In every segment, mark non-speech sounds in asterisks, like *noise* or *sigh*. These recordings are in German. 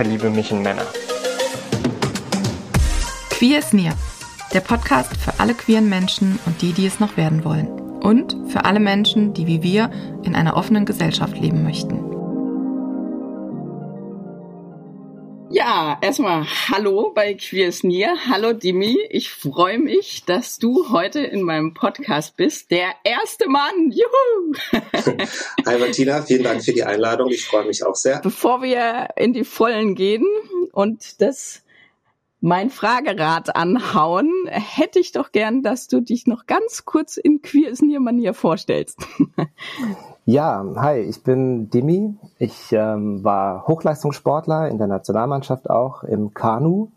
verliebe mich in Männer. Queer is Near, der Podcast für alle queeren Menschen und die, die es noch werden wollen. Und für alle Menschen, die wie wir in einer offenen Gesellschaft leben möchten. Ja, erstmal Hallo bei Queers Near. Hallo Dimi. Ich freue mich, dass du heute in meinem Podcast bist. Der erste Mann. Juhu! *laughs* Hi Martina, vielen Dank für die Einladung. Ich freue mich auch sehr. Bevor wir in die Vollen gehen und das mein Fragerad anhauen, hätte ich doch gern, dass du dich noch ganz kurz in Queers Near Manier vorstellst. *laughs* Ja, hi, ich bin Dimi. Ich ähm, war Hochleistungssportler in der Nationalmannschaft auch im Kanu.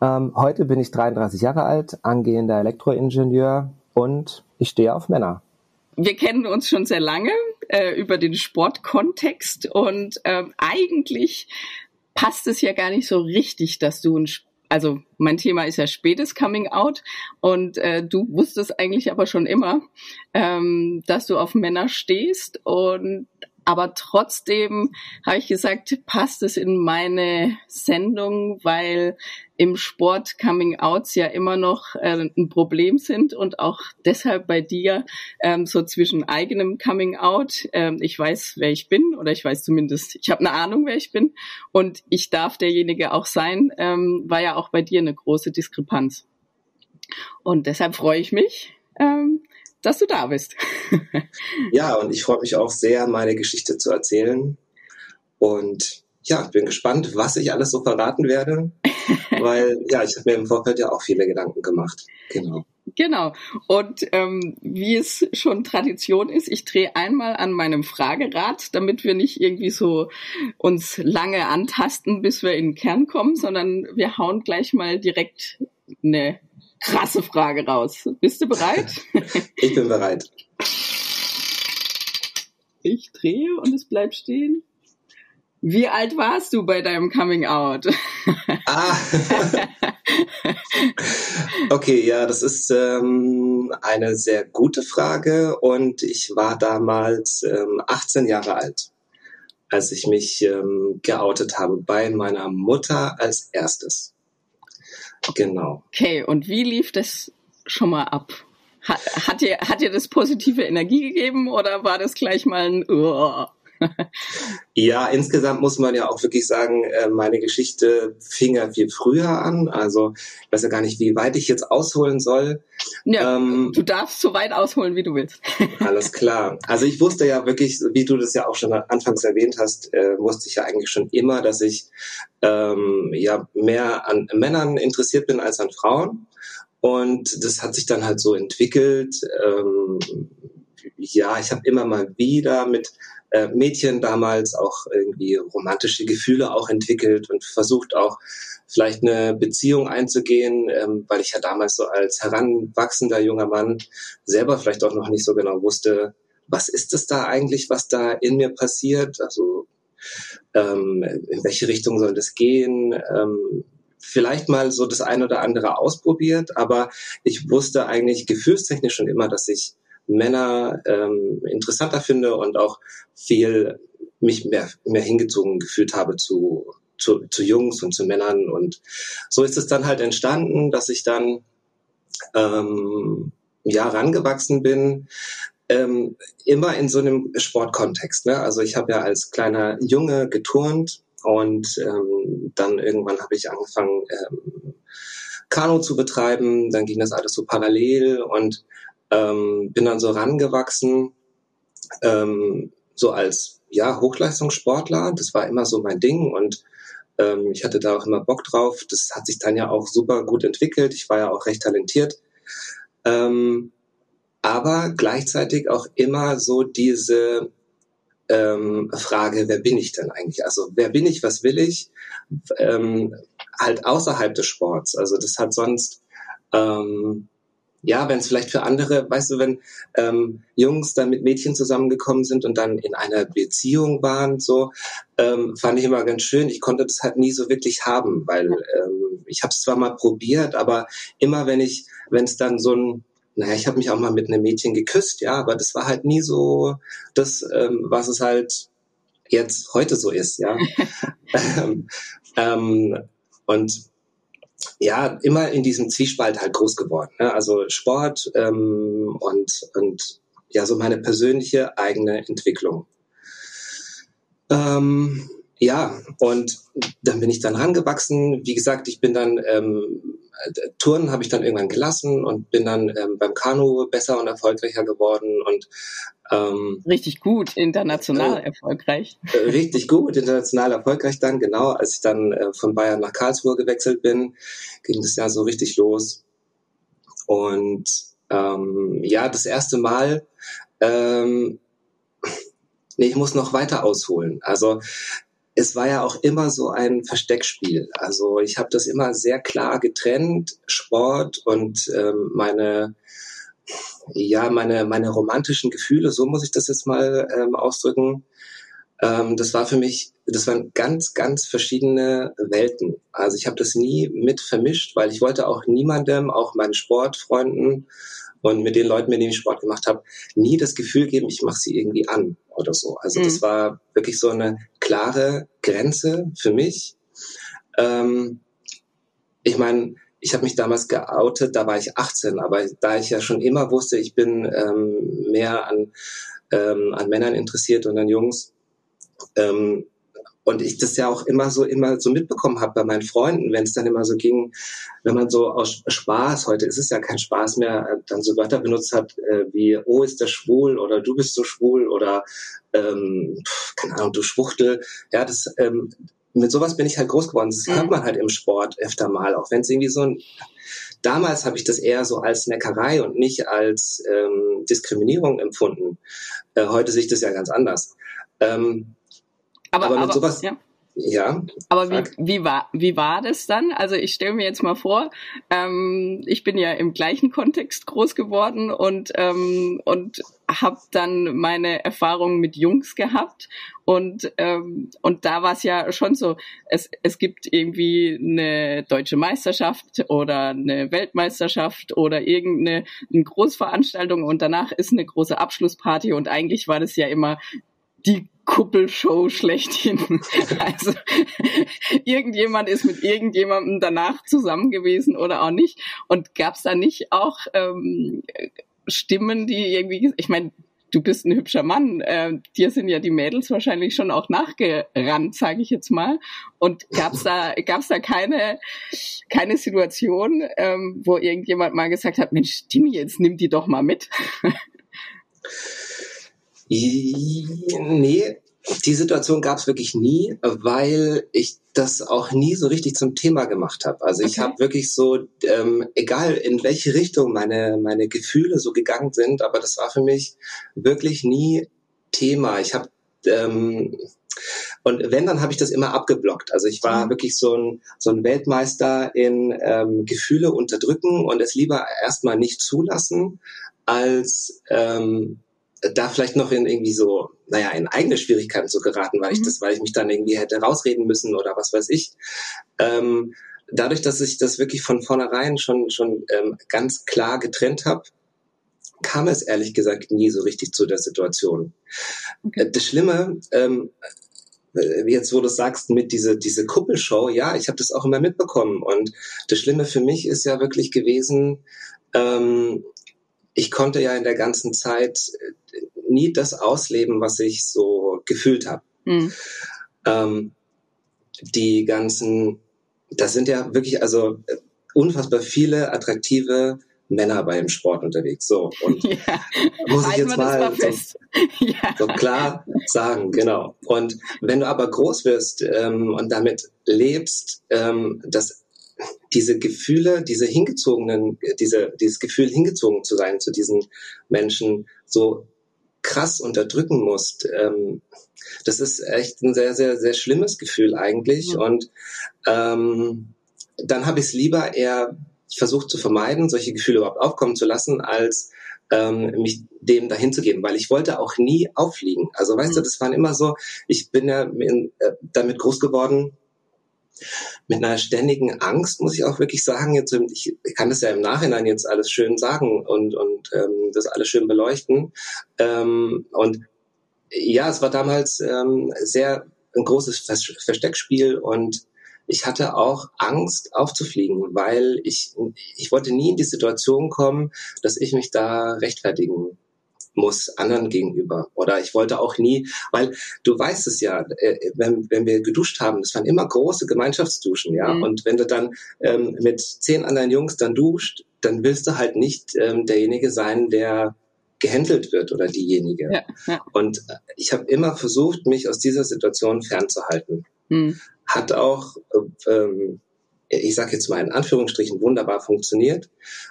Ähm, heute bin ich 33 Jahre alt, angehender Elektroingenieur und ich stehe auf Männer. Wir kennen uns schon sehr lange äh, über den Sportkontext und äh, eigentlich passt es ja gar nicht so richtig, dass du ein also mein Thema ist ja spätes Coming Out und äh, du wusstest eigentlich aber schon immer, ähm, dass du auf Männer stehst und aber trotzdem habe ich gesagt, passt es in meine Sendung, weil im Sport Coming Outs ja immer noch äh, ein Problem sind und auch deshalb bei dir ähm, so zwischen eigenem Coming Out, ähm, ich weiß, wer ich bin oder ich weiß zumindest, ich habe eine Ahnung, wer ich bin und ich darf derjenige auch sein, ähm, war ja auch bei dir eine große Diskrepanz. Und deshalb freue ich mich, ähm, dass du da bist. *laughs* ja, und ich freue mich auch sehr, meine Geschichte zu erzählen. Und ja, bin gespannt, was ich alles so verraten werde, *laughs* weil ja, ich habe mir im Vorfeld ja auch viele Gedanken gemacht. Genau. Genau. Und ähm, wie es schon Tradition ist, ich drehe einmal an meinem Fragerad, damit wir nicht irgendwie so uns lange antasten, bis wir in den Kern kommen, sondern wir hauen gleich mal direkt eine krasse Frage raus. Bist du bereit? *laughs* ich bin bereit. Ich drehe und es bleibt stehen. Wie alt warst du bei deinem Coming Out? *laughs* ah. *laughs* okay, ja, das ist ähm, eine sehr gute Frage und ich war damals ähm, 18 Jahre alt, als ich mich ähm, geoutet habe bei meiner Mutter als erstes. Genau. Okay, und wie lief das schon mal ab? Hat, hat, dir, hat dir das positive Energie gegeben oder war das gleich mal ein uh? Ja, insgesamt muss man ja auch wirklich sagen, äh, meine Geschichte fing ja viel früher an. Also ich weiß ja gar nicht, wie weit ich jetzt ausholen soll. Ja, ähm, du darfst so weit ausholen, wie du willst. *laughs* alles klar. Also ich wusste ja wirklich, wie du das ja auch schon anfangs erwähnt hast, äh, wusste ich ja eigentlich schon immer, dass ich ähm, ja mehr an Männern interessiert bin als an Frauen. Und das hat sich dann halt so entwickelt. Ähm, ja, ich habe immer mal wieder mit äh, Mädchen damals auch irgendwie romantische Gefühle auch entwickelt und versucht auch vielleicht eine Beziehung einzugehen, ähm, weil ich ja damals so als heranwachsender junger Mann selber vielleicht auch noch nicht so genau wusste, was ist es da eigentlich, was da in mir passiert? Also ähm, in welche Richtung soll das gehen? Ähm, vielleicht mal so das ein oder andere ausprobiert, aber ich wusste eigentlich gefühlstechnisch schon immer, dass ich Männer ähm, interessanter finde und auch viel mich mehr, mehr hingezogen gefühlt habe zu, zu, zu Jungs und zu Männern. Und so ist es dann halt entstanden, dass ich dann ähm, ja rangewachsen bin, ähm, immer in so einem Sportkontext. Ne? Also ich habe ja als kleiner Junge geturnt und ähm, dann irgendwann habe ich angefangen, ähm, Kanu zu betreiben. Dann ging das alles so parallel und ähm, bin dann so rangewachsen, ähm, so als ja Hochleistungssportler. Das war immer so mein Ding und ähm, ich hatte da auch immer Bock drauf. Das hat sich dann ja auch super gut entwickelt. Ich war ja auch recht talentiert. Ähm, aber gleichzeitig auch immer so diese ähm, Frage, wer bin ich denn eigentlich? Also wer bin ich, was will ich? Ähm, halt außerhalb des Sports. Also das hat sonst ähm, ja, wenn es vielleicht für andere, weißt du, wenn ähm, Jungs dann mit Mädchen zusammengekommen sind und dann in einer Beziehung waren, so ähm, fand ich immer ganz schön. Ich konnte das halt nie so wirklich haben, weil ähm, ich habe es zwar mal probiert, aber immer wenn ich, wenn es dann so ein naja, ich habe mich auch mal mit einem Mädchen geküsst, ja, aber das war halt nie so das, ähm, was es halt jetzt heute so ist, ja. *laughs* *laughs* ähm, ähm, und ja, immer in diesem Zwiespalt halt groß geworden. Ne? Also Sport ähm, und, und ja, so meine persönliche eigene Entwicklung. Ähm, ja, und dann bin ich dann rangewachsen. Wie gesagt, ich bin dann ähm, Touren habe ich dann irgendwann gelassen und bin dann ähm, beim Kanu besser und erfolgreicher geworden und ähm, richtig gut international äh, erfolgreich. Äh, richtig gut international erfolgreich dann genau, als ich dann äh, von Bayern nach Karlsruhe gewechselt bin, ging das ja so richtig los und ähm, ja das erste Mal ähm, Nee, ich muss noch weiter ausholen. Also es war ja auch immer so ein Versteckspiel. Also ich habe das immer sehr klar getrennt, Sport und ähm, meine ja meine meine romantischen Gefühle. So muss ich das jetzt mal ähm, ausdrücken. Ähm, das war für mich, das waren ganz ganz verschiedene Welten. Also ich habe das nie mit vermischt, weil ich wollte auch niemandem, auch meinen Sportfreunden und mit den Leuten, mit denen ich Sport gemacht habe, nie das Gefühl geben, ich mache sie irgendwie an oder so. Also mhm. das war wirklich so eine klare Grenze für mich. Ähm, ich meine, ich habe mich damals geoutet, da war ich 18, aber da ich ja schon immer wusste, ich bin ähm, mehr an, ähm, an Männern interessiert und an Jungs, ähm, und ich das ja auch immer so immer so mitbekommen habe bei meinen Freunden, wenn es dann immer so ging, wenn man so aus Spaß, heute ist es ja kein Spaß mehr, dann so Wörter benutzt hat äh, wie oh ist der schwul oder du bist so schwul oder ähm, keine Ahnung du Schwuchtel, ja das ähm, mit sowas bin ich halt groß geworden. Das hört mhm. man halt im Sport öfter mal, auch wenn es irgendwie so ein Damals habe ich das eher so als Neckerei und nicht als ähm, Diskriminierung empfunden. Äh, heute sehe ich das ja ganz anders. Ähm, aber, aber mit aber, sowas. Ja. Ja. Aber wie, wie, war, wie war das dann? Also ich stelle mir jetzt mal vor, ähm, ich bin ja im gleichen Kontext groß geworden und, ähm, und habe dann meine Erfahrungen mit Jungs gehabt. Und, ähm, und da war es ja schon so, es, es gibt irgendwie eine deutsche Meisterschaft oder eine Weltmeisterschaft oder irgendeine eine Großveranstaltung und danach ist eine große Abschlussparty und eigentlich war das ja immer die Kuppelshow schlechthin. *laughs* Also irgendjemand ist mit irgendjemandem danach zusammen gewesen oder auch nicht. Und gab es da nicht auch ähm, Stimmen, die irgendwie, ich meine, du bist ein hübscher Mann, äh, dir sind ja die Mädels wahrscheinlich schon auch nachgerannt, sage ich jetzt mal. Und gab's da gab's da keine keine Situation, ähm, wo irgendjemand mal gesagt hat, Mensch, Timmy, jetzt nimm die doch mal mit. *laughs* Nee, die Situation gab es wirklich nie, weil ich das auch nie so richtig zum Thema gemacht habe. Also ich habe wirklich so, ähm, egal in welche Richtung meine, meine Gefühle so gegangen sind, aber das war für mich wirklich nie Thema. Ich habe ähm, und wenn, dann habe ich das immer abgeblockt. Also ich war mhm. wirklich so ein, so ein Weltmeister in ähm, Gefühle unterdrücken und es lieber erstmal nicht zulassen, als ähm, da vielleicht noch in irgendwie so, naja, in eigene Schwierigkeiten zu geraten, weil ich mhm. das, weil ich mich dann irgendwie hätte rausreden müssen oder was weiß ich. Ähm, dadurch, dass ich das wirklich von vornherein schon, schon ähm, ganz klar getrennt habe, kam es ehrlich gesagt nie so richtig zu der Situation. Okay. Äh, das Schlimme, ähm, äh, jetzt wo du sagst mit diese diese Kuppelshow, ja, ich habe das auch immer mitbekommen und das Schlimme für mich ist ja wirklich gewesen, ähm, ich konnte ja in der ganzen Zeit äh, nie das ausleben, was ich so gefühlt habe. Mhm. Ähm, die ganzen, das sind ja wirklich also äh, unfassbar viele attraktive Männer beim Sport unterwegs. So und *laughs* ja, muss ich jetzt mal, mal so, *laughs* ja. so, klar sagen, genau. Und wenn du aber groß wirst ähm, und damit lebst, ähm, dass diese Gefühle, diese hingezogenen, diese, dieses Gefühl hingezogen zu sein zu diesen Menschen so krass unterdrücken musst, ähm, das ist echt ein sehr, sehr, sehr schlimmes Gefühl eigentlich. Mhm. Und ähm, dann habe ich es lieber eher versucht zu vermeiden, solche Gefühle überhaupt aufkommen zu lassen, als ähm, mich dem dahin zu geben, weil ich wollte auch nie auffliegen. Also weißt mhm. du, das waren immer so, ich bin ja in, äh, damit groß geworden, mit einer ständigen Angst, muss ich auch wirklich sagen. Jetzt, ich kann das ja im Nachhinein jetzt alles schön sagen und, und ähm, das alles schön beleuchten. Ähm, und ja, es war damals ähm, sehr ein großes Versteckspiel und ich hatte auch Angst aufzufliegen, weil ich, ich wollte nie in die Situation kommen, dass ich mich da rechtfertigen muss anderen gegenüber. Oder ich wollte auch nie, weil du weißt es ja, äh, wenn, wenn wir geduscht haben, das waren immer große Gemeinschaftsduschen, ja. Mhm. Und wenn du dann ähm, mit zehn anderen Jungs dann duscht, dann willst du halt nicht ähm, derjenige sein, der gehändelt wird oder diejenige. Ja, ja. Und ich habe immer versucht, mich aus dieser Situation fernzuhalten. Mhm. Hat auch äh, ähm, ich sage jetzt mal in Anführungsstrichen, wunderbar funktioniert.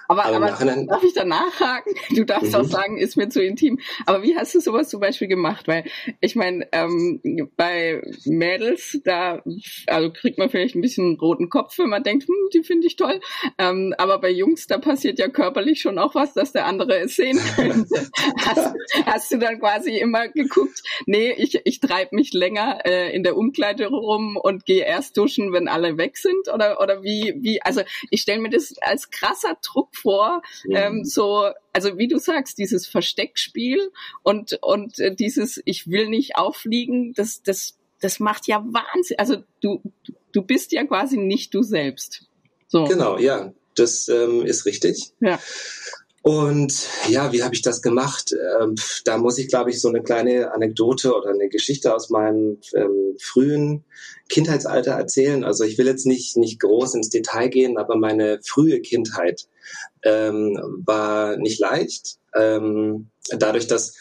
Aber, aber, aber darf ich da nachhaken? Du darfst mhm. auch sagen, ist mir zu intim. Aber wie hast du sowas zum Beispiel gemacht? Weil ich meine, ähm, bei Mädels, da also kriegt man vielleicht ein bisschen roten Kopf, wenn man denkt, hm, die finde ich toll. Ähm, aber bei Jungs, da passiert ja körperlich schon auch was, dass der andere es sehen könnte. *laughs* hast, hast, du dann quasi immer geguckt, nee, ich, ich treibe mich länger äh, in der Umkleide rum und gehe erst duschen, wenn alle weg sind? Oder, oder wie, wie, also ich stelle mir das als krasser Druck vor, ähm, so, also wie du sagst, dieses Versteckspiel und, und äh, dieses, ich will nicht auffliegen, das, das, das macht ja Wahnsinn. Also du, du bist ja quasi nicht du selbst. So. Genau, ja, das ähm, ist richtig. Ja. Und ja, wie habe ich das gemacht? Ähm, da muss ich, glaube ich, so eine kleine Anekdote oder eine Geschichte aus meinem ähm, frühen Kindheitsalter erzählen. Also ich will jetzt nicht, nicht groß ins Detail gehen, aber meine frühe Kindheit ähm, war nicht leicht. Ähm, dadurch, dass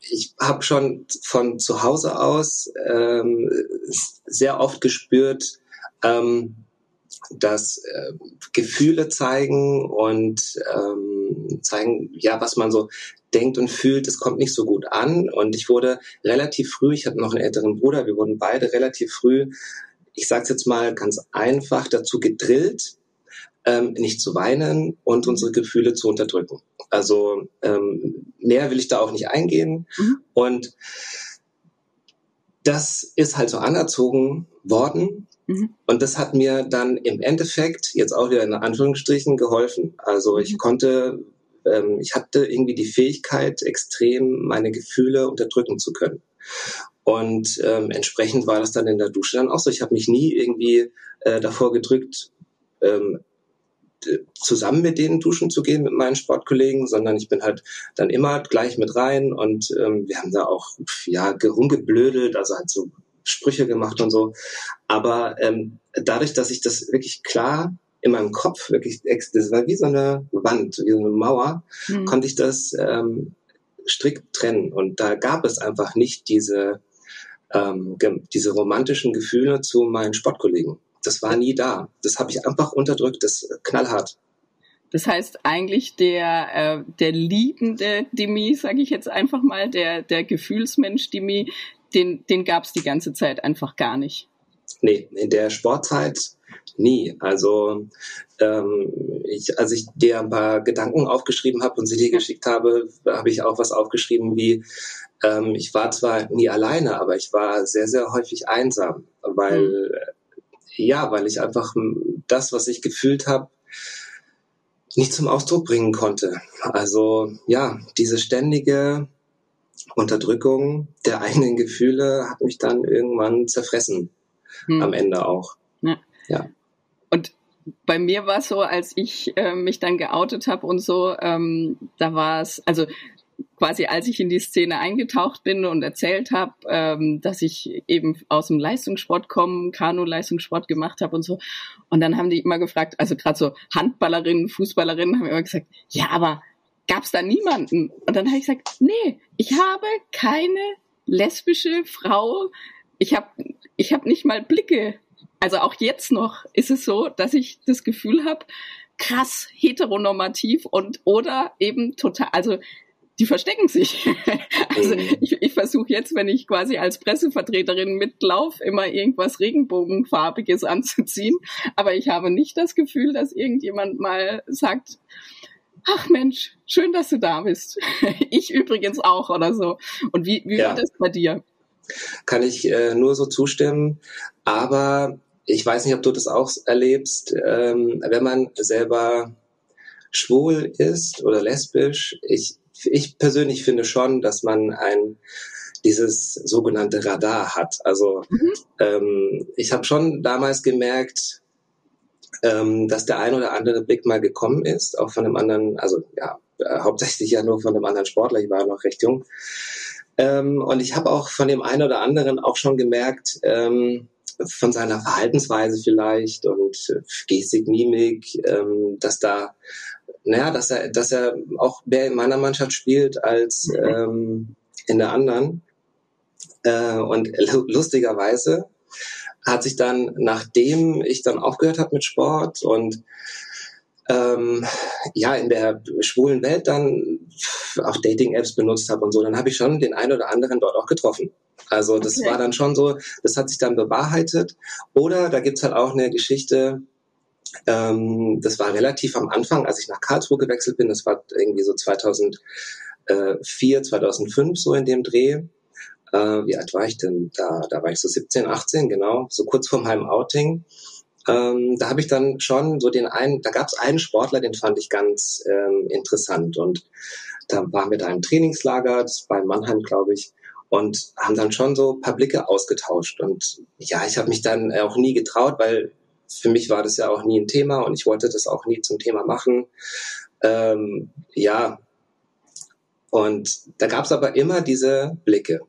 ich habe schon von zu Hause aus ähm, sehr oft gespürt, ähm, dass äh, Gefühle zeigen und ähm, zeigen, ja, was man so denkt und fühlt, es kommt nicht so gut an. Und ich wurde relativ früh, ich hatte noch einen älteren Bruder, wir wurden beide relativ früh, ich sage jetzt mal ganz einfach, dazu gedrillt, ähm, nicht zu weinen und unsere Gefühle zu unterdrücken. Also ähm, mehr will ich da auch nicht eingehen. Mhm. Und das ist halt so anerzogen worden. Mhm. Und das hat mir dann im Endeffekt jetzt auch wieder in Anführungsstrichen geholfen. Also ich mhm. konnte, ähm, ich hatte irgendwie die Fähigkeit, extrem meine Gefühle unterdrücken zu können. Und ähm, entsprechend war das dann in der Dusche dann auch so. Ich habe mich nie irgendwie äh, davor gedrückt, ähm, zusammen mit denen duschen zu gehen, mit meinen Sportkollegen, sondern ich bin halt dann immer gleich mit rein und ähm, wir haben da auch ja rumgeblödelt, also halt so Sprüche gemacht und so. Aber ähm, dadurch, dass ich das wirklich klar in meinem Kopf wirklich, das war wie so eine Wand, wie so eine Mauer, mhm. konnte ich das ähm, strikt trennen. Und da gab es einfach nicht diese, ähm, diese romantischen Gefühle zu meinen Sportkollegen. Das war nie da. Das habe ich einfach unterdrückt, das knallhart. Das heißt eigentlich der äh, der liebende Demi, sage ich jetzt einfach mal, der der Gefühlsmensch Demi, den den gab es die ganze Zeit einfach gar nicht. Nee, in der Sportzeit nie. Also ähm, ich, als ich dir ein paar Gedanken aufgeschrieben habe und sie dir geschickt habe, habe ich auch was aufgeschrieben wie ähm, ich war zwar nie alleine, aber ich war sehr sehr häufig einsam, weil mhm ja, weil ich einfach das, was ich gefühlt habe, nicht zum Ausdruck bringen konnte. Also ja, diese ständige Unterdrückung der eigenen Gefühle hat mich dann irgendwann zerfressen. Hm. Am Ende auch. Ja. ja. Und bei mir war es so, als ich äh, mich dann geoutet habe und so, ähm, da war es, also quasi als ich in die Szene eingetaucht bin und erzählt habe, ähm, dass ich eben aus dem Leistungssport komme, Kanu-Leistungssport gemacht habe und so. Und dann haben die immer gefragt, also gerade so Handballerinnen, Fußballerinnen haben immer gesagt, ja, aber gab's da niemanden? Und dann habe ich gesagt, nee, ich habe keine lesbische Frau. Ich habe ich hab nicht mal Blicke. Also auch jetzt noch ist es so, dass ich das Gefühl habe, krass heteronormativ und oder eben total, also die verstecken sich. *laughs* also ich, ich versuche jetzt, wenn ich quasi als Pressevertreterin mitlaufe, immer irgendwas Regenbogenfarbiges *laughs* anzuziehen. Aber ich habe nicht das Gefühl, dass irgendjemand mal sagt, ach Mensch, schön, dass du da bist. *laughs* ich übrigens auch oder so. Und wie, wie ja. war das bei dir? Kann ich äh, nur so zustimmen. Aber ich weiß nicht, ob du das auch erlebst, ähm, wenn man selber schwul ist oder lesbisch. Ich ich persönlich finde schon, dass man ein dieses sogenannte Radar hat. Also mhm. ähm, ich habe schon damals gemerkt, ähm, dass der ein oder andere Blick mal gekommen ist, auch von einem anderen, also ja, äh, hauptsächlich ja nur von einem anderen Sportler, ich war noch recht jung. Ähm, und ich habe auch von dem einen oder anderen auch schon gemerkt, ähm, von seiner Verhaltensweise vielleicht und Gestik, Mimik, ähm, dass da naja, dass er, dass er auch mehr in meiner Mannschaft spielt als mhm. ähm, in der anderen. Äh, und lustigerweise hat sich dann, nachdem ich dann aufgehört habe mit Sport und ähm, ja in der schwulen Welt dann auch Dating-Apps benutzt habe und so, dann habe ich schon den einen oder anderen dort auch getroffen. Also das okay. war dann schon so, das hat sich dann bewahrheitet. Oder da gibt's halt auch eine Geschichte, ähm, das war relativ am Anfang, als ich nach Karlsruhe gewechselt bin. Das war irgendwie so 2004, 2005 so in dem Dreh. Äh, wie alt war ich denn da? Da war ich so 17, 18, genau, so kurz vor meinem Outing. Ähm, da habe ich dann schon so den einen, da gab es einen Sportler, den fand ich ganz ähm, interessant und da waren wir da im Trainingslager, das war in Mannheim, glaube ich, und haben dann schon so paar Blicke ausgetauscht und ja, ich habe mich dann auch nie getraut, weil für mich war das ja auch nie ein Thema und ich wollte das auch nie zum Thema machen. Ähm, ja, und da gab es aber immer diese Blicke.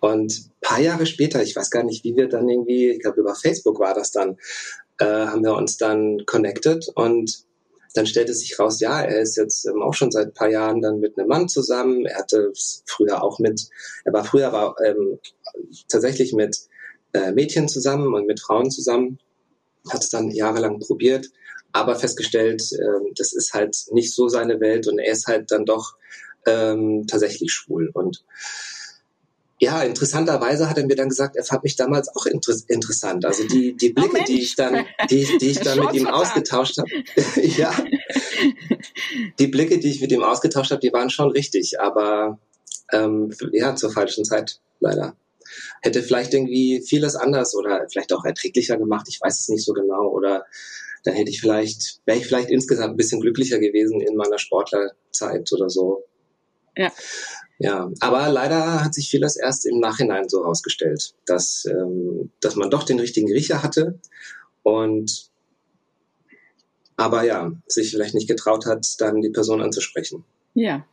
Und paar Jahre später, ich weiß gar nicht, wie wir dann irgendwie, ich glaube über Facebook war das dann, äh, haben wir uns dann connected und dann stellte sich raus, ja, er ist jetzt ähm, auch schon seit paar Jahren dann mit einem Mann zusammen. Er hatte früher auch mit, er war früher aber ähm, tatsächlich mit äh, Mädchen zusammen und mit Frauen zusammen hat es dann jahrelang probiert, aber festgestellt, äh, das ist halt nicht so seine Welt und er ist halt dann doch ähm, tatsächlich schwul. Und ja, interessanterweise hat er mir dann gesagt, er fand mich damals auch inter interessant. Also die, die Blicke, oh die ich dann, die, die ich dann mit ihm ausgetauscht habe, *laughs* ja, die Blicke, die ich mit ihm ausgetauscht habe, die waren schon richtig, aber ähm, ja, zur falschen Zeit leider hätte vielleicht irgendwie vieles anders oder vielleicht auch erträglicher gemacht. Ich weiß es nicht so genau. Oder dann hätte ich vielleicht, wäre ich vielleicht insgesamt ein bisschen glücklicher gewesen in meiner Sportlerzeit oder so. Ja. Ja, aber leider hat sich vieles erst im Nachhinein so herausgestellt, dass, ähm, dass man doch den richtigen Riecher hatte und aber ja, sich vielleicht nicht getraut hat, dann die Person anzusprechen. Ja,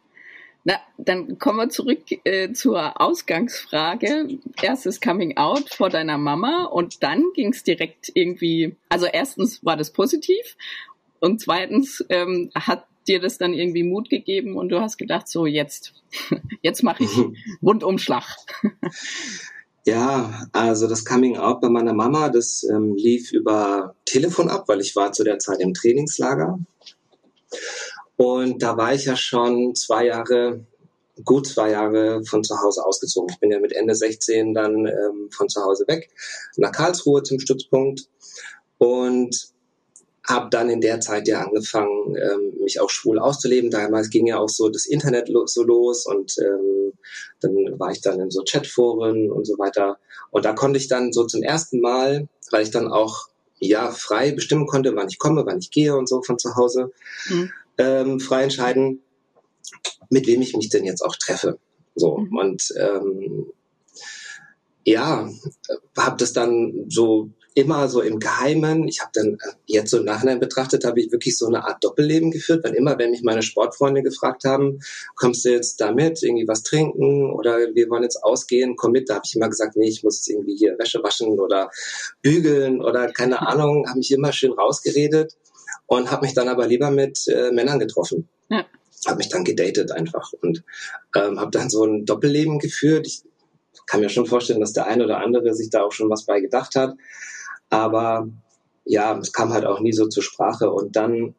na, dann kommen wir zurück äh, zur Ausgangsfrage. Erstes Coming Out vor deiner Mama und dann ging es direkt irgendwie, also erstens war das positiv und zweitens ähm, hat dir das dann irgendwie Mut gegeben und du hast gedacht, so jetzt, *laughs* jetzt mache ich *laughs* Rundumschlag. Ja, also das Coming Out bei meiner Mama, das ähm, lief über Telefon ab, weil ich war zu der Zeit im Trainingslager. Und da war ich ja schon zwei Jahre, gut zwei Jahre von zu Hause ausgezogen. Ich bin ja mit Ende 16 dann ähm, von zu Hause weg nach Karlsruhe zum Stützpunkt und habe dann in der Zeit ja angefangen, ähm, mich auch schwul auszuleben. Damals ging ja auch so das Internet lo so los und ähm, dann war ich dann in so Chatforen und so weiter. Und da konnte ich dann so zum ersten Mal, weil ich dann auch ja frei bestimmen konnte, wann ich komme, wann ich gehe und so von zu Hause, mhm ähm, frei entscheiden, mit wem ich mich denn jetzt auch treffe. So mhm. und ähm, ja, habe das dann so immer so im Geheimen. Ich habe dann äh, jetzt so im Nachhinein betrachtet, habe ich wirklich so eine Art Doppelleben geführt, weil immer, wenn mich meine Sportfreunde gefragt haben, kommst du jetzt da mit, irgendwie was trinken oder wir wollen jetzt ausgehen, komm mit, da habe ich immer gesagt, nee, ich muss irgendwie hier Wäsche waschen oder bügeln oder keine *laughs* Ahnung, habe mich immer schön rausgeredet und habe mich dann aber lieber mit äh, Männern getroffen. Ja. Habe mich dann gedatet einfach und ähm, habe dann so ein Doppelleben geführt. Ich kann mir schon vorstellen, dass der eine oder andere sich da auch schon was bei gedacht hat. Aber ja, es kam halt auch nie so zur Sprache. Und dann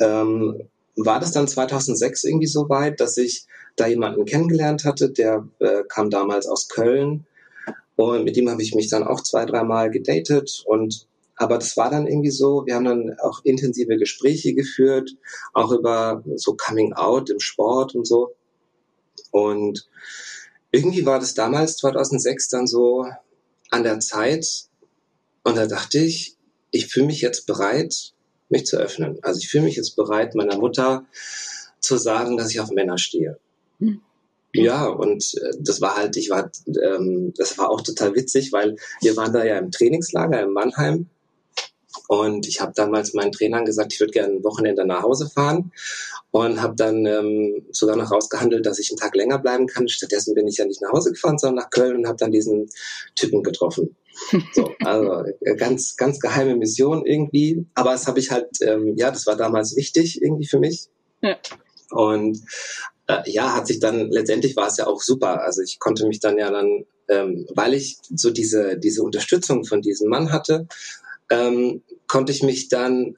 ähm, war das dann 2006 irgendwie so weit, dass ich da jemanden kennengelernt hatte, der äh, kam damals aus Köln und mit dem habe ich mich dann auch zwei, dreimal gedatet und aber das war dann irgendwie so, wir haben dann auch intensive Gespräche geführt, auch über so Coming Out im Sport und so. Und irgendwie war das damals 2006 dann so an der Zeit und da dachte ich, ich fühle mich jetzt bereit, mich zu öffnen. Also ich fühle mich jetzt bereit, meiner Mutter zu sagen, dass ich auf Männer stehe. Mhm. Ja, und äh, das war halt, ich war, ähm, das war auch total witzig, weil wir waren da ja im Trainingslager in Mannheim und ich habe damals meinen Trainern gesagt, ich würde gerne ein Wochenende nach Hause fahren und habe dann ähm, sogar noch rausgehandelt, dass ich einen Tag länger bleiben kann. Stattdessen bin ich ja nicht nach Hause gefahren, sondern nach Köln und habe dann diesen Typen getroffen. So, also äh, ganz, ganz geheime Mission irgendwie. Aber das habe ich halt, ähm, ja, das war damals wichtig irgendwie für mich. Ja. Und äh, ja, hat sich dann, letztendlich war es ja auch super. Also ich konnte mich dann ja dann, ähm, weil ich so diese, diese Unterstützung von diesem Mann hatte, ähm, konnte ich mich dann,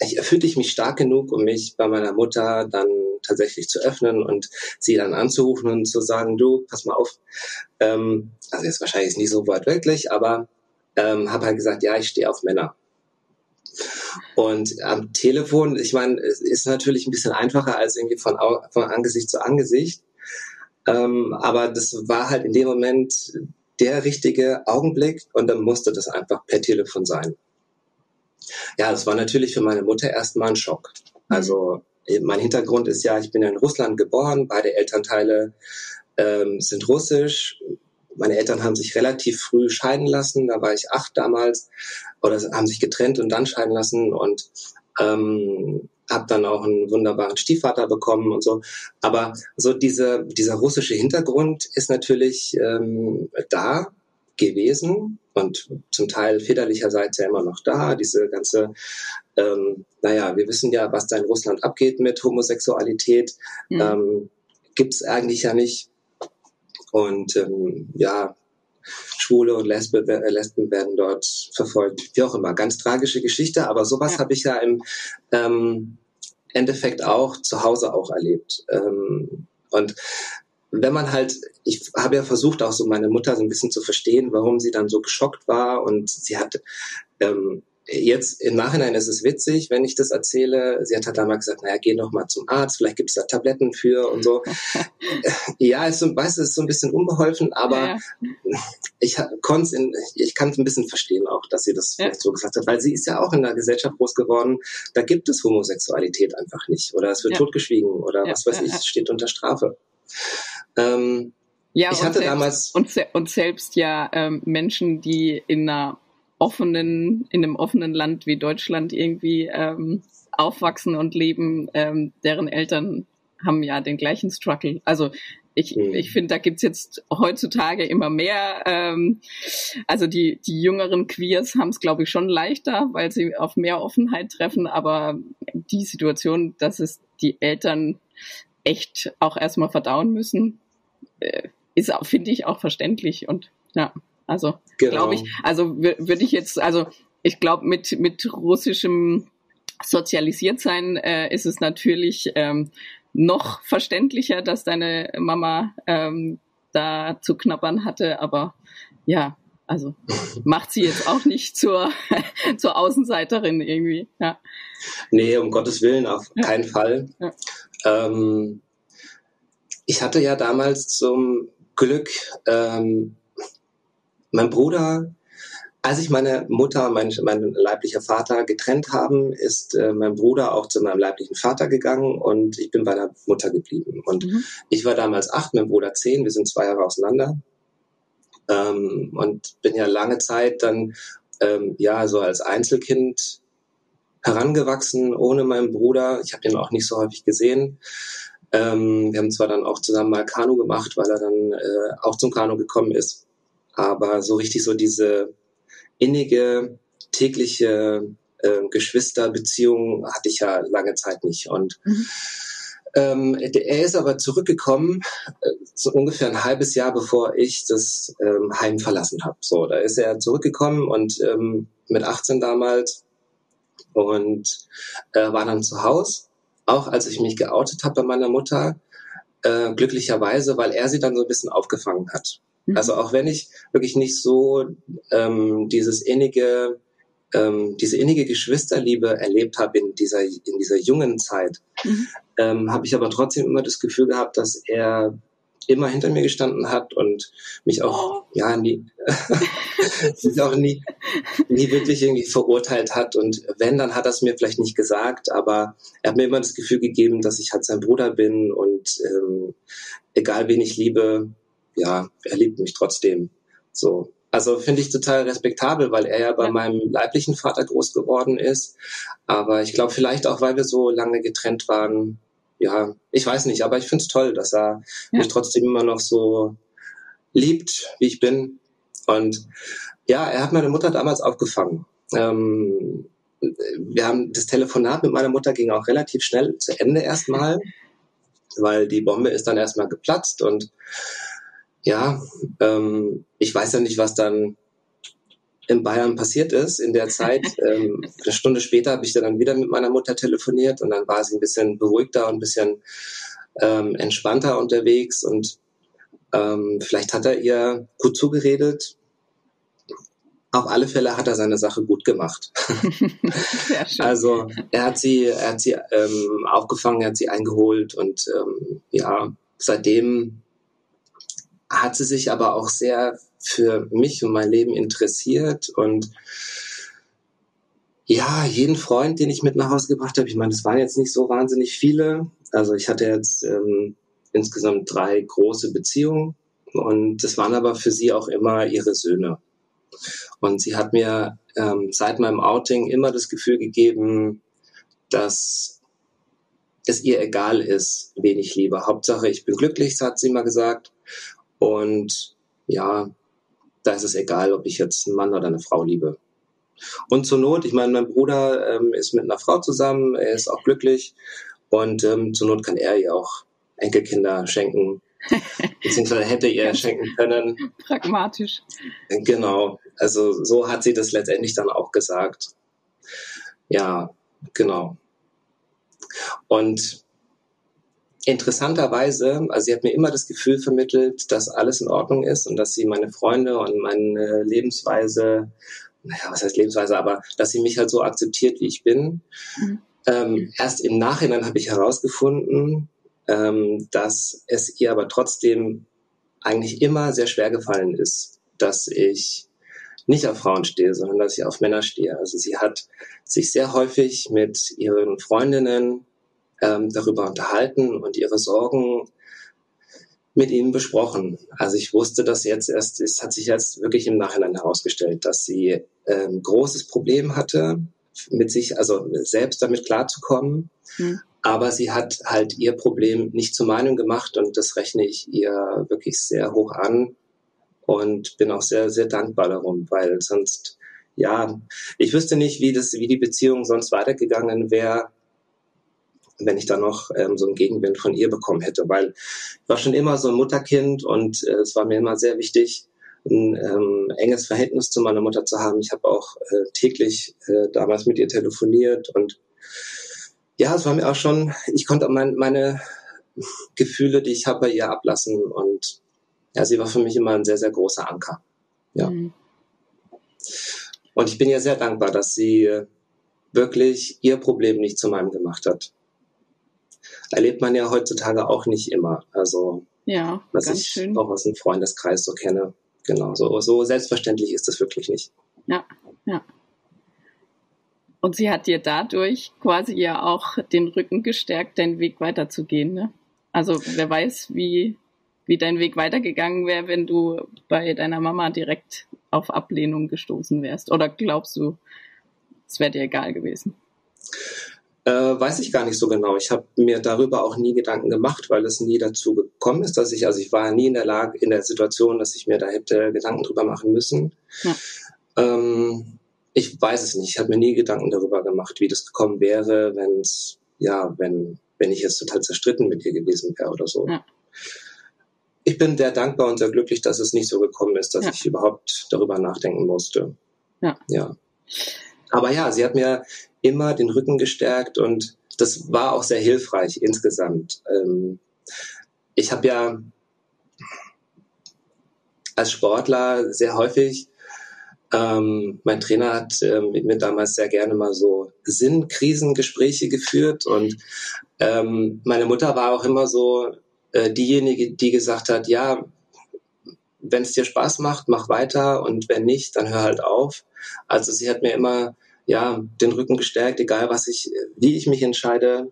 ich fühlte ich mich stark genug, um mich bei meiner Mutter dann tatsächlich zu öffnen und sie dann anzurufen und zu sagen, du, pass mal auf, ähm, also jetzt wahrscheinlich nicht so wortwörtlich, aber ähm, habe halt gesagt, ja, ich stehe auf Männer. Und am Telefon, ich meine, es ist natürlich ein bisschen einfacher als irgendwie von, von Angesicht zu Angesicht. Ähm, aber das war halt in dem Moment der richtige Augenblick und dann musste das einfach per Telefon sein. Ja, das war natürlich für meine Mutter erstmal ein Schock. Also mein Hintergrund ist ja, ich bin in Russland geboren, beide Elternteile ähm, sind russisch. Meine Eltern haben sich relativ früh scheiden lassen, da war ich acht damals, oder haben sich getrennt und dann scheiden lassen und ähm, habe dann auch einen wunderbaren Stiefvater bekommen und so. Aber so diese, dieser russische Hintergrund ist natürlich ähm, da gewesen und zum Teil väterlicherseits ja immer noch da. Diese ganze, ähm, naja, wir wissen ja, was da in Russland abgeht mit Homosexualität, mhm. ähm, gibt es eigentlich ja nicht. Und ähm, ja, Schwule und Lesbe, äh, Lesben werden dort verfolgt. Wie auch immer, ganz tragische Geschichte, aber sowas ja. habe ich ja im ähm, Endeffekt auch zu Hause auch erlebt. Ähm, und wenn man halt, ich habe ja versucht, auch so meine Mutter so ein bisschen zu verstehen, warum sie dann so geschockt war und sie hat ähm, jetzt im Nachhinein ist es witzig, wenn ich das erzähle. Sie hat halt damals gesagt, naja, geh noch mal zum Arzt, vielleicht gibt es da Tabletten für und so. *laughs* ja, ist so, weißt du, ist so ein bisschen unbeholfen, aber ja. ich konnte ich kann es ein bisschen verstehen auch, dass sie das ja. so gesagt hat, weil sie ist ja auch in der Gesellschaft groß geworden. Da gibt es Homosexualität einfach nicht oder es wird ja. totgeschwiegen oder was weiß ich, steht unter Strafe. Ähm, ja, ich hatte selbst, damals und, und selbst ja ähm, Menschen, die in einer offenen, in einem offenen Land wie Deutschland irgendwie ähm, aufwachsen und leben, ähm, deren Eltern haben ja den gleichen Struggle. Also ich, mhm. ich finde, da gibt's jetzt heutzutage immer mehr. Ähm, also die, die jüngeren Queers haben es, glaube ich, schon leichter, weil sie auf mehr Offenheit treffen. Aber die Situation, dass es die Eltern echt auch erstmal verdauen müssen, äh, ist, finde ich, auch verständlich. Und ja. Also genau. glaube ich, also würde ich jetzt, also ich glaube mit mit russischem sozialisiert sein äh, ist es natürlich ähm, noch verständlicher, dass deine Mama ähm, da zu knabbern hatte, aber ja, also *laughs* macht sie jetzt auch nicht zur, *laughs* zur Außenseiterin irgendwie. Ja. Nee, um Gottes Willen, auf ja. keinen Fall. Ja. Ähm, ich hatte ja damals zum Glück ähm, mein Bruder, als ich meine Mutter und mein, mein leiblicher Vater getrennt haben, ist äh, mein Bruder auch zu meinem leiblichen Vater gegangen und ich bin bei der Mutter geblieben. Und mhm. ich war damals acht, mein Bruder zehn, wir sind zwei Jahre auseinander. Ähm, und bin ja lange Zeit dann ähm, ja so als Einzelkind herangewachsen ohne meinen Bruder. Ich habe ihn auch nicht so häufig gesehen. Ähm, wir haben zwar dann auch zusammen mal Kanu gemacht, weil er dann äh, auch zum Kanu gekommen ist. Aber so richtig so diese innige, tägliche äh, Geschwisterbeziehung hatte ich ja lange Zeit nicht. Und mhm. ähm, er ist aber zurückgekommen, äh, so ungefähr ein halbes Jahr bevor ich das ähm, Heim verlassen habe. So, da ist er zurückgekommen und ähm, mit 18 damals und äh, war dann zu Hause auch als ich mich geoutet habe bei meiner Mutter, äh, glücklicherweise, weil er sie dann so ein bisschen aufgefangen hat. Mhm. Also auch wenn ich wirklich nicht so ähm, dieses innige, ähm, diese innige Geschwisterliebe erlebt habe in dieser in dieser jungen Zeit, mhm. ähm, habe ich aber trotzdem immer das Gefühl gehabt, dass er immer hinter mir gestanden hat und mich auch, oh. ja, nie, *laughs* mich auch nie, nie wirklich irgendwie verurteilt hat. Und wenn, dann hat er es mir vielleicht nicht gesagt, aber er hat mir immer das Gefühl gegeben, dass ich halt sein Bruder bin und ähm, egal wen ich liebe, ja, er liebt mich trotzdem. So. Also finde ich total respektabel, weil er ja bei ja. meinem leiblichen Vater groß geworden ist. Aber ich glaube vielleicht auch, weil wir so lange getrennt waren, ja, ich weiß nicht, aber ich finde es toll, dass er ja. mich trotzdem immer noch so liebt, wie ich bin. Und ja, er hat meine Mutter damals aufgefangen. Ähm, wir haben das Telefonat mit meiner Mutter ging auch relativ schnell zu Ende erstmal, weil die Bombe ist dann erstmal geplatzt und ja, ähm, ich weiß ja nicht, was dann in Bayern passiert ist in der Zeit. *laughs* Ähm, eine Stunde später habe ich dann wieder mit meiner Mutter telefoniert und dann war sie ein bisschen beruhigter und ein bisschen ähm, entspannter unterwegs und ähm, vielleicht hat er ihr gut zugeredet. Auf alle Fälle hat er seine Sache gut gemacht. *laughs* also er hat sie, er hat sie ähm, aufgefangen, er hat sie eingeholt und ähm, ja, seitdem hat sie sich aber auch sehr für mich und mein Leben interessiert und ja, jeden Freund, den ich mit nach Hause gebracht habe, ich meine, das waren jetzt nicht so wahnsinnig viele. Also ich hatte jetzt ähm, insgesamt drei große Beziehungen und das waren aber für sie auch immer ihre Söhne. Und sie hat mir ähm, seit meinem Outing immer das Gefühl gegeben, dass es ihr egal ist, wen ich liebe. Hauptsache, ich bin glücklich, hat sie immer gesagt. Und ja, da ist es egal, ob ich jetzt einen Mann oder eine Frau liebe. Und zur Not, ich meine, mein Bruder ähm, ist mit einer Frau zusammen, er ist auch glücklich und ähm, zur Not kann er ihr auch Enkelkinder schenken, *laughs* beziehungsweise hätte ihr schenken können. Pragmatisch. Genau, also so hat sie das letztendlich dann auch gesagt. Ja, genau. Und interessanterweise, also sie hat mir immer das Gefühl vermittelt, dass alles in Ordnung ist und dass sie meine Freunde und meine Lebensweise, naja, was heißt Lebensweise, aber dass sie mich halt so akzeptiert, wie ich bin. Mhm. Ähm, erst im Nachhinein habe ich herausgefunden, ähm, dass es ihr aber trotzdem eigentlich immer sehr schwer gefallen ist, dass ich nicht auf Frauen stehe, sondern dass ich auf Männer stehe. Also sie hat sich sehr häufig mit ihren Freundinnen ähm, darüber unterhalten und ihre Sorgen mit ihnen besprochen. Also ich wusste das jetzt erst, es hat sich jetzt wirklich im Nachhinein herausgestellt, dass sie ähm, großes Problem hatte, mit sich, also selbst damit klarzukommen. Mhm. Aber sie hat halt ihr Problem nicht zu meinem gemacht und das rechne ich ihr wirklich sehr hoch an und bin auch sehr, sehr dankbar darum, weil sonst, ja, ich wüsste nicht, wie das, wie die Beziehung sonst weitergegangen wäre, wenn ich da noch ähm, so einen Gegenwind von ihr bekommen hätte, weil ich war schon immer so ein Mutterkind und äh, es war mir immer sehr wichtig, ein ähm, enges Verhältnis zu meiner Mutter zu haben. Ich habe auch äh, täglich äh, damals mit ihr telefoniert und ja, es war mir auch schon, ich konnte mein, meine Gefühle, die ich habe, bei ihr ablassen und ja, sie war für mich immer ein sehr, sehr großer Anker. Ja. Mhm. Und ich bin ihr sehr dankbar, dass sie wirklich ihr Problem nicht zu meinem gemacht hat erlebt man ja heutzutage auch nicht immer. Also ja, was ich schön. auch aus dem Freundeskreis so kenne. Genau, so, so selbstverständlich ist das wirklich nicht. Ja, ja. Und sie hat dir dadurch quasi ja auch den Rücken gestärkt, deinen Weg weiterzugehen. Ne? Also wer weiß, wie, wie dein Weg weitergegangen wäre, wenn du bei deiner Mama direkt auf Ablehnung gestoßen wärst. Oder glaubst du, es wäre dir egal gewesen? Äh, weiß ich gar nicht so genau. Ich habe mir darüber auch nie Gedanken gemacht, weil es nie dazu gekommen ist, dass ich, also ich war nie in der Lage, in der Situation, dass ich mir da hätte Gedanken drüber machen müssen. Ja. Ähm, ich weiß es nicht. Ich habe mir nie Gedanken darüber gemacht, wie das gekommen wäre, wenn es, ja, wenn, wenn ich jetzt total zerstritten mit ihr gewesen wäre oder so. Ja. Ich bin sehr dankbar und sehr glücklich, dass es nicht so gekommen ist, dass ja. ich überhaupt darüber nachdenken musste. Ja. ja. Aber ja, sie hat mir immer den Rücken gestärkt und das war auch sehr hilfreich insgesamt. Ähm, ich habe ja als Sportler sehr häufig ähm, mein Trainer hat äh, mit mir damals sehr gerne mal so Sinnkrisengespräche geführt und ähm, meine Mutter war auch immer so äh, diejenige, die gesagt hat, ja, wenn es dir Spaß macht, mach weiter und wenn nicht, dann hör halt auf. Also sie hat mir immer ja den Rücken gestärkt, egal was ich, wie ich mich entscheide.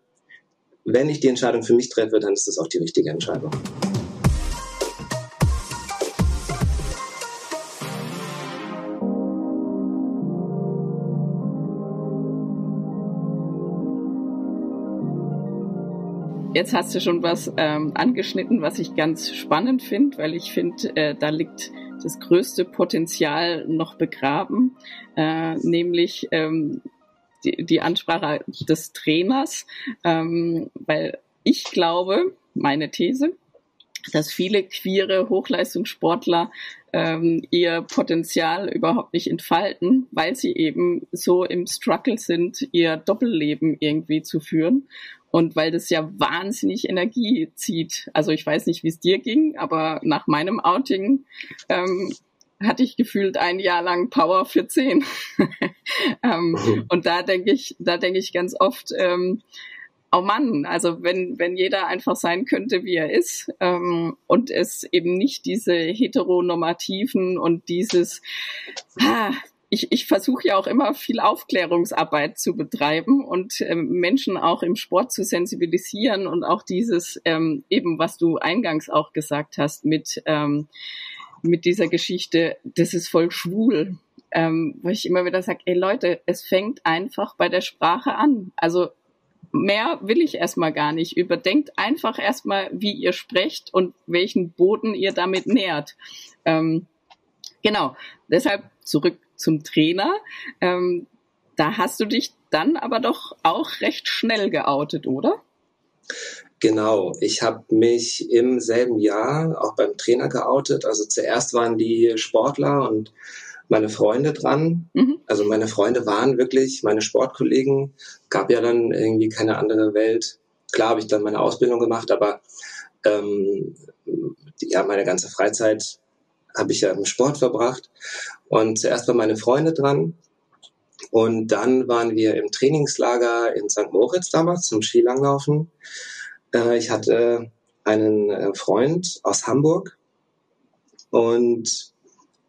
Wenn ich die Entscheidung für mich treffe, dann ist das auch die richtige Entscheidung. Jetzt hast du schon was ähm, angeschnitten, was ich ganz spannend finde, weil ich finde, äh, da liegt das größte Potenzial noch begraben, äh, nämlich ähm, die, die Ansprache des Trainers, ähm, weil ich glaube, meine These, dass viele queere Hochleistungssportler ähm, ihr Potenzial überhaupt nicht entfalten, weil sie eben so im Struggle sind, ihr Doppelleben irgendwie zu führen und weil das ja wahnsinnig Energie zieht. Also ich weiß nicht, wie es dir ging, aber nach meinem Outing ähm, hatte ich gefühlt ein Jahr lang Power für zehn. *laughs* ähm, mhm. Und da denke ich, da denke ich ganz oft, ähm, oh Mann, also wenn, wenn jeder einfach sein könnte, wie er ist, ähm, und es eben nicht diese heteronormativen und dieses, ah, ich, ich versuche ja auch immer viel Aufklärungsarbeit zu betreiben und ähm, Menschen auch im Sport zu sensibilisieren und auch dieses ähm, eben, was du eingangs auch gesagt hast mit ähm, mit dieser Geschichte, das ist voll schwul, ähm, wo ich immer wieder sage, ey Leute, es fängt einfach bei der Sprache an. Also mehr will ich erstmal gar nicht. Überdenkt einfach erstmal, wie ihr sprecht und welchen Boden ihr damit nährt. Ähm, genau, deshalb zurück zum Trainer. Ähm, da hast du dich dann aber doch auch recht schnell geoutet, oder? Genau, ich habe mich im selben Jahr auch beim Trainer geoutet. Also zuerst waren die Sportler und meine Freunde dran. Mhm. Also meine Freunde waren wirklich meine Sportkollegen. Gab ja dann irgendwie keine andere Welt. Klar habe ich dann meine Ausbildung gemacht, aber ähm, ja, meine ganze Freizeit habe ich ja im Sport verbracht. Und zuerst waren meine Freunde dran. Und dann waren wir im Trainingslager in St. Moritz damals zum Skilanglaufen. Äh, ich hatte einen äh, Freund aus Hamburg und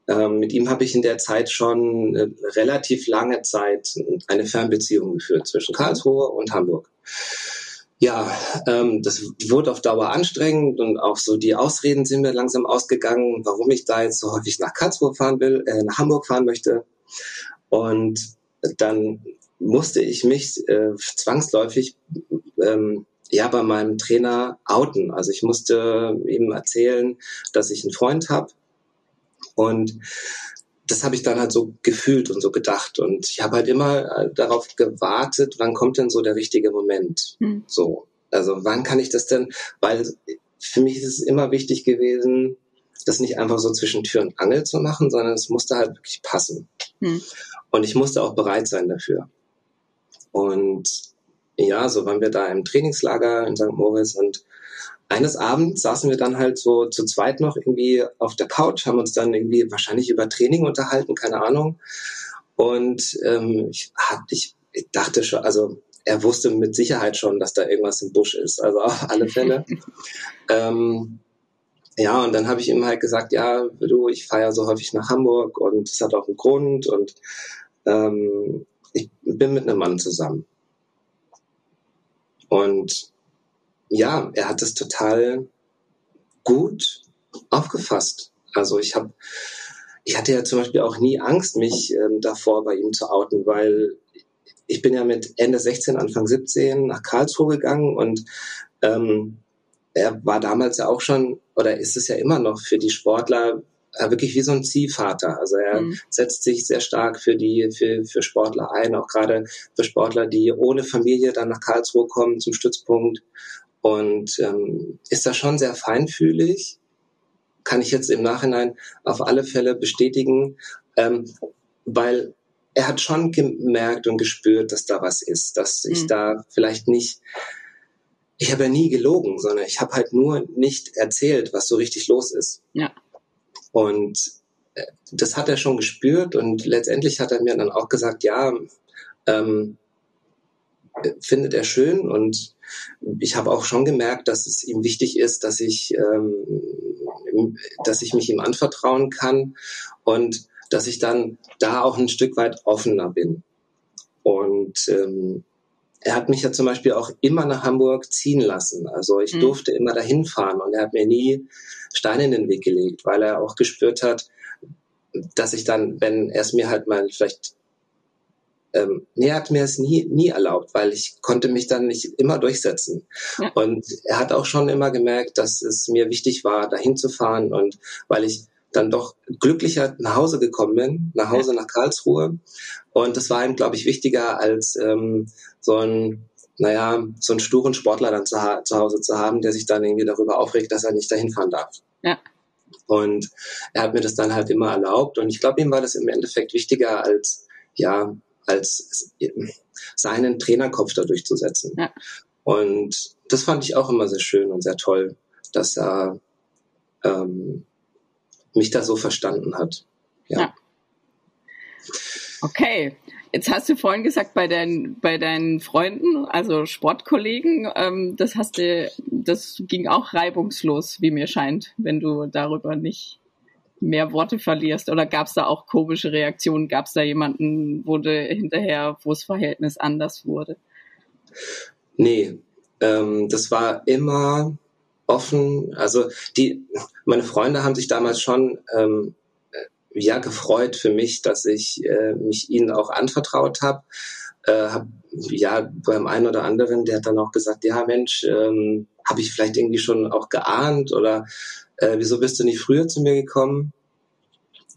ähm, mit ihm habe ich in der Zeit schon äh, relativ lange Zeit eine Fernbeziehung geführt zwischen Karlsruhe und Hamburg ja, ähm, das wurde auf Dauer anstrengend und auch so die Ausreden sind mir langsam ausgegangen, warum ich da jetzt so häufig nach Karlsruhe fahren will, äh, nach Hamburg fahren möchte. Und dann musste ich mich äh, zwangsläufig ähm, ja bei meinem Trainer outen. Also ich musste ihm erzählen, dass ich einen Freund habe und das habe ich dann halt so gefühlt und so gedacht. Und ich habe halt immer äh, darauf gewartet, wann kommt denn so der richtige Moment? Mhm. So. Also wann kann ich das denn? Weil für mich ist es immer wichtig gewesen, das nicht einfach so zwischen Tür und Angel zu machen, sondern es musste halt wirklich passen. Mhm. Und ich musste auch bereit sein dafür. Und ja, so waren wir da im Trainingslager in St. Moritz und eines Abends saßen wir dann halt so zu zweit noch irgendwie auf der Couch, haben uns dann irgendwie wahrscheinlich über Training unterhalten, keine Ahnung. Und ähm, ich, ich, ich dachte schon, also er wusste mit Sicherheit schon, dass da irgendwas im Busch ist, also auf alle Fälle. *laughs* ähm, ja, und dann habe ich ihm halt gesagt, ja, du, ich fahre so häufig nach Hamburg und es hat auch einen Grund und ähm, ich bin mit einem Mann zusammen. Und ja, er hat es total gut aufgefasst. Also ich habe, ich hatte ja zum Beispiel auch nie Angst, mich ähm, davor bei ihm zu outen, weil ich bin ja mit Ende 16, Anfang 17 nach Karlsruhe gegangen und ähm, er war damals ja auch schon, oder ist es ja immer noch für die Sportler äh, wirklich wie so ein Ziehvater. Also er mhm. setzt sich sehr stark für die, für, für Sportler ein, auch gerade für Sportler, die ohne Familie dann nach Karlsruhe kommen zum Stützpunkt und ähm, ist da schon sehr feinfühlig, kann ich jetzt im Nachhinein auf alle Fälle bestätigen, ähm, weil er hat schon gemerkt und gespürt, dass da was ist, dass ich Mhm. da vielleicht nicht, ich habe ja nie gelogen, sondern ich habe halt nur nicht erzählt, was so richtig los ist. Ja. Und äh, das hat er schon gespürt und letztendlich hat er mir dann auch gesagt, ja, ähm, äh, findet er schön und ich habe auch schon gemerkt, dass es ihm wichtig ist, dass ich, ähm, dass ich mich ihm anvertrauen kann und dass ich dann da auch ein Stück weit offener bin. Und ähm, er hat mich ja zum Beispiel auch immer nach Hamburg ziehen lassen. Also ich Mhm. durfte immer dahin fahren und er hat mir nie Steine in den Weg gelegt, weil er auch gespürt hat, dass ich dann, wenn er es mir halt mal vielleicht ähm, nee, er hat mir es nie, nie erlaubt, weil ich konnte mich dann nicht immer durchsetzen. Ja. Und er hat auch schon immer gemerkt, dass es mir wichtig war, dahin zu fahren und weil ich dann doch glücklicher nach Hause gekommen bin, nach Hause nach Karlsruhe. Und das war ihm, glaube ich, wichtiger als ähm, so ein, naja, so einen sturen Sportler dann zu, zu Hause zu haben, der sich dann irgendwie darüber aufregt, dass er nicht dahin fahren darf. Ja. Und er hat mir das dann halt immer erlaubt. Und ich glaube, ihm war das im Endeffekt wichtiger als, ja, als seinen Trainerkopf da durchzusetzen. Ja. Und das fand ich auch immer sehr schön und sehr toll, dass er ähm, mich da so verstanden hat. Ja. Ja. Okay. Jetzt hast du vorhin gesagt, bei deinen, bei deinen Freunden, also Sportkollegen, ähm, das hast du, das ging auch reibungslos, wie mir scheint, wenn du darüber nicht mehr Worte verlierst. Oder gab es da auch komische Reaktionen? Gab es da jemanden, du hinterher, wo das Verhältnis anders wurde? Nee, ähm, das war immer offen. Also die, meine Freunde haben sich damals schon ähm, ja gefreut für mich, dass ich äh, mich ihnen auch anvertraut habe. Äh, hab, ja, beim einen oder anderen, der hat dann auch gesagt, ja Mensch, ähm, habe ich vielleicht irgendwie schon auch geahnt oder äh, wieso bist du nicht früher zu mir gekommen?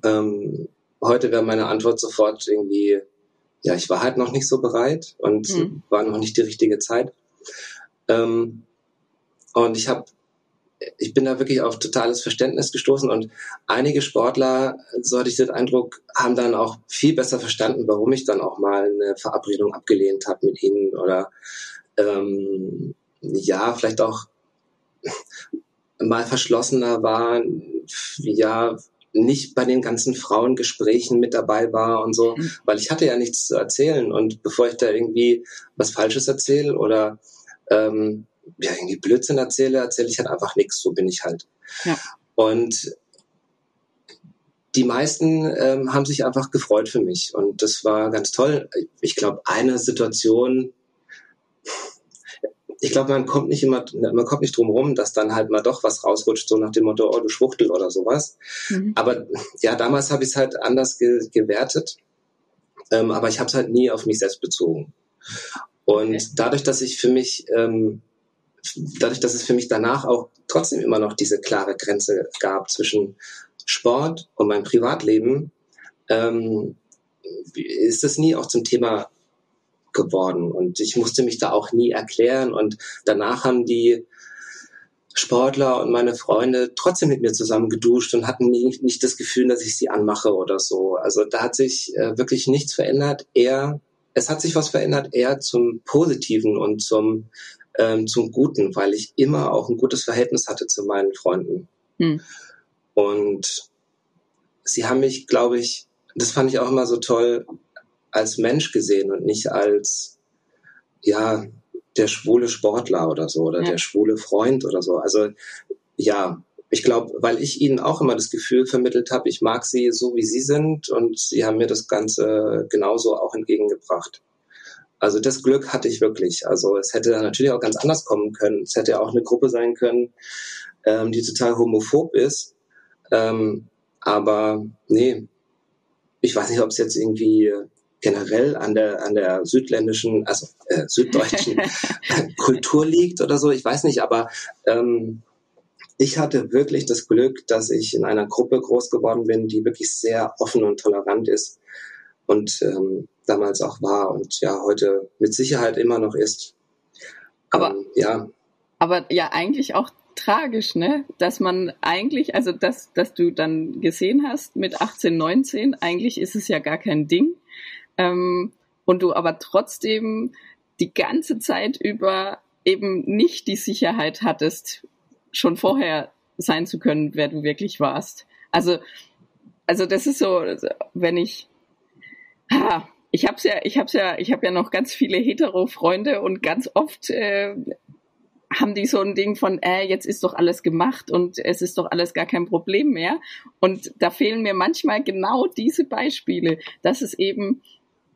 Ähm, heute wäre meine Antwort sofort irgendwie, ja, ich war halt noch nicht so bereit und Mhm. war noch nicht die richtige Zeit. Ähm, und ich habe ich bin da wirklich auf totales Verständnis gestoßen und einige Sportler, so hatte ich den Eindruck, haben dann auch viel besser verstanden, warum ich dann auch mal eine Verabredung abgelehnt habe mit ihnen oder ähm, ja, vielleicht auch mal verschlossener war, ja, nicht bei den ganzen Frauengesprächen mit dabei war und so, Mhm. weil ich hatte ja nichts zu erzählen und bevor ich da irgendwie was Falsches erzähle oder ähm, ja, irgendwie Blödsinn erzähle, erzähle ich halt einfach nichts, so bin ich halt. Ja. Und die meisten ähm, haben sich einfach gefreut für mich und das war ganz toll. Ich glaube, eine Situation, ich glaube, man kommt nicht immer, man kommt nicht drum rum, dass dann halt mal doch was rausrutscht, so nach dem Motto, oh, du Schwuchtel oder sowas. Mhm. Aber ja, damals habe ich es halt anders ge gewertet, ähm, aber ich habe es halt nie auf mich selbst bezogen. Und Okay. dadurch, dass ich für mich, ähm, dadurch, dass es für mich danach auch trotzdem immer noch diese klare Grenze gab zwischen Sport und meinem Privatleben, ähm, ist es nie auch zum Thema geworden. Und ich musste mich da auch nie erklären. Und danach haben die Sportler und meine Freunde trotzdem mit mir zusammen geduscht und hatten nie, nicht das Gefühl, dass ich sie anmache oder so. Also da hat sich äh, wirklich nichts verändert. Eher, es hat sich was verändert, eher zum Positiven und zum, ähm, zum Guten, weil ich immer auch ein gutes Verhältnis hatte zu meinen Freunden. Hm. Und sie haben mich, glaube ich, das fand ich auch immer so toll, als Mensch gesehen und nicht als, ja, der schwule Sportler oder so oder Ja. der schwule Freund oder so. Also ja, ich glaube, weil ich ihnen auch immer das Gefühl vermittelt habe, ich mag sie so, wie sie sind und sie haben mir das Ganze genauso auch entgegengebracht. Also das Glück hatte ich wirklich. Also es hätte natürlich auch ganz anders kommen können. Es hätte auch eine Gruppe sein können, ähm, die total homophob ist. Ähm, aber nee, ich weiß nicht, ob es jetzt irgendwie generell an der an der südländischen, also äh, süddeutschen *laughs* *laughs* Kultur liegt oder so. Ich weiß nicht, aber ähm, ich hatte wirklich das Glück, dass ich in einer Gruppe groß geworden bin, die wirklich sehr offen und tolerant ist und ähm, damals auch war und ja heute mit Sicherheit immer noch ist. Aber- ähm, ja, Aber ja, eigentlich auch tragisch, ne? Dass man eigentlich, also dass, dass du dann gesehen hast mit 18, 19, eigentlich ist es ja gar kein Ding. Ähm, und du aber trotzdem die ganze Zeit über eben nicht die Sicherheit hattest, schon vorher sein zu können, wer du wirklich warst. Also, also das ist so, wenn ich, ha, ich hab's ja, ich hab's ja, ich habe ja noch ganz viele hetero-Freunde und ganz oft äh, haben die so ein Ding von, äh, jetzt ist doch alles gemacht und es ist doch alles gar kein Problem mehr. Und da fehlen mir manchmal genau diese Beispiele, dass es eben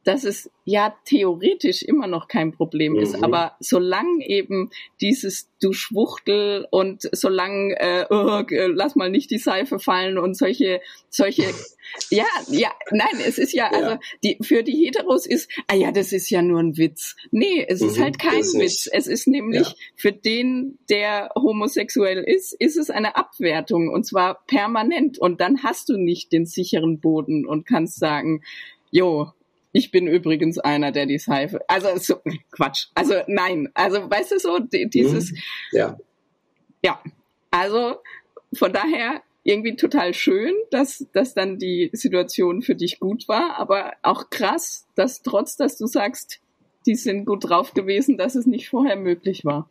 dass es ja theoretisch immer noch kein Problem mhm. ist, aber solange eben dieses du Schwuchtel und solange äh, oh, lass mal nicht die Seife fallen und solche solche *laughs* ja ja nein es ist ja, ja, also die für die Heteros ist ah ja das ist ja nur ein Witz nee es mhm, ist halt kein ist Witz es ist nämlich ja. für den der homosexuell ist ist es eine Abwertung und zwar permanent und dann hast du nicht den sicheren Boden und kannst sagen jo ich bin übrigens einer, der die Seife. Also so, Quatsch. Also nein. Also weißt du so dieses. Mhm. Ja. Ja. Also von daher irgendwie total schön, dass, dass dann die Situation für dich gut war, aber auch krass, dass trotz, dass du sagst, die sind gut drauf gewesen, dass es nicht vorher möglich war.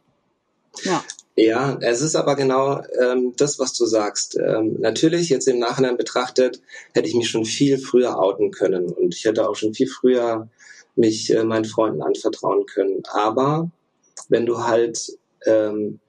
Ja. Ja, es ist aber genau ähm, das, was du sagst. Ähm, natürlich, jetzt im Nachhinein betrachtet, hätte ich mich schon viel früher outen können und ich hätte auch schon viel früher mich äh, meinen Freunden anvertrauen können. Aber wenn du halt, ähm,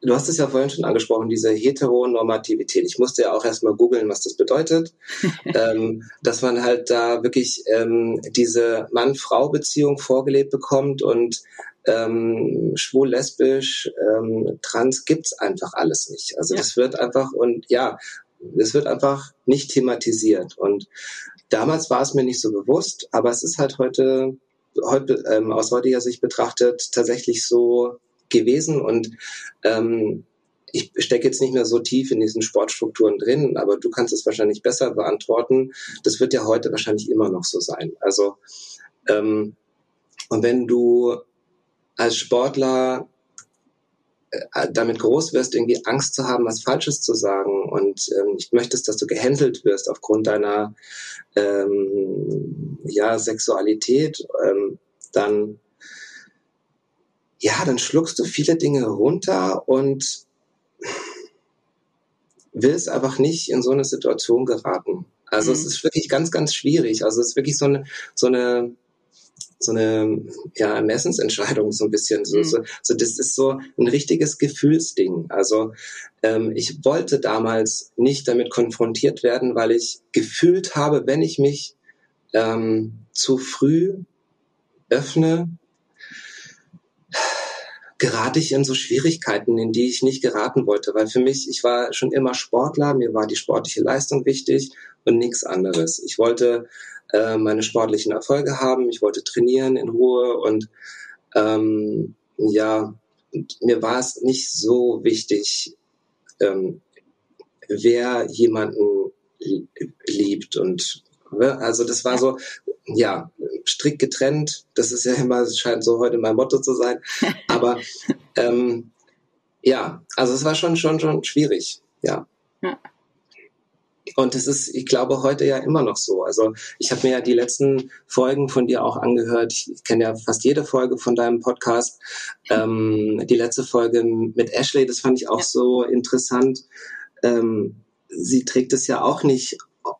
du hast es ja vorhin schon angesprochen, diese Heteronormativität. Ich musste ja auch erstmal googeln, was das bedeutet, *laughs* ähm, dass man halt da wirklich ähm, diese Mann-Frau-Beziehung vorgelebt bekommt und ähm, schwul, lesbisch, ähm, trans gibt's einfach alles nicht. Also ja. das wird einfach und ja, es wird einfach nicht thematisiert. Und damals war es mir nicht so bewusst, aber es ist halt heute, heute ähm, aus heutiger Sicht betrachtet tatsächlich so gewesen und ähm, ich stecke jetzt nicht mehr so tief in diesen Sportstrukturen drin, aber du kannst es wahrscheinlich besser beantworten. Das wird ja heute wahrscheinlich immer noch so sein. Also ähm, und wenn du als Sportler äh, damit groß wirst, irgendwie Angst zu haben, was Falsches zu sagen und ähm, nicht möchtest, dass du gehänselt wirst aufgrund deiner ähm, ja, Sexualität, ähm, dann ja, dann schluckst du viele Dinge runter und willst einfach nicht in so eine Situation geraten. Also mhm. es ist wirklich ganz, ganz schwierig. Also es ist wirklich so eine, so eine so eine ja, Ermessensentscheidung so ein bisschen. So, mhm. so, so, das ist so ein richtiges Gefühlsding. Also ähm, ich wollte damals nicht damit konfrontiert werden, weil ich gefühlt habe, wenn ich mich ähm, zu früh öffne, gerate ich in so Schwierigkeiten, in die ich nicht geraten wollte. Weil für mich, ich war schon immer Sportler, mir war die sportliche Leistung wichtig und nichts anderes. Ich wollte äh, meine sportlichen Erfolge haben. Ich wollte trainieren in Ruhe und ähm, ja, mir war es nicht so wichtig, ähm, wer jemanden liebt und ne, also das war so ja strikt getrennt. Das ist ja immer scheint so heute mein Motto zu sein, *laughs* aber ähm, ja, also es war schon schon schon schwierig, ja. ja. Und es ist, ich glaube, heute ja immer noch so. Also ich habe mir ja die letzten Folgen von dir auch angehört. Ich kenne ja fast jede Folge von deinem Podcast. Ähm, die letzte Folge mit Ashley, das fand ich auch so interessant. Ähm, sie trägt es ja auch nicht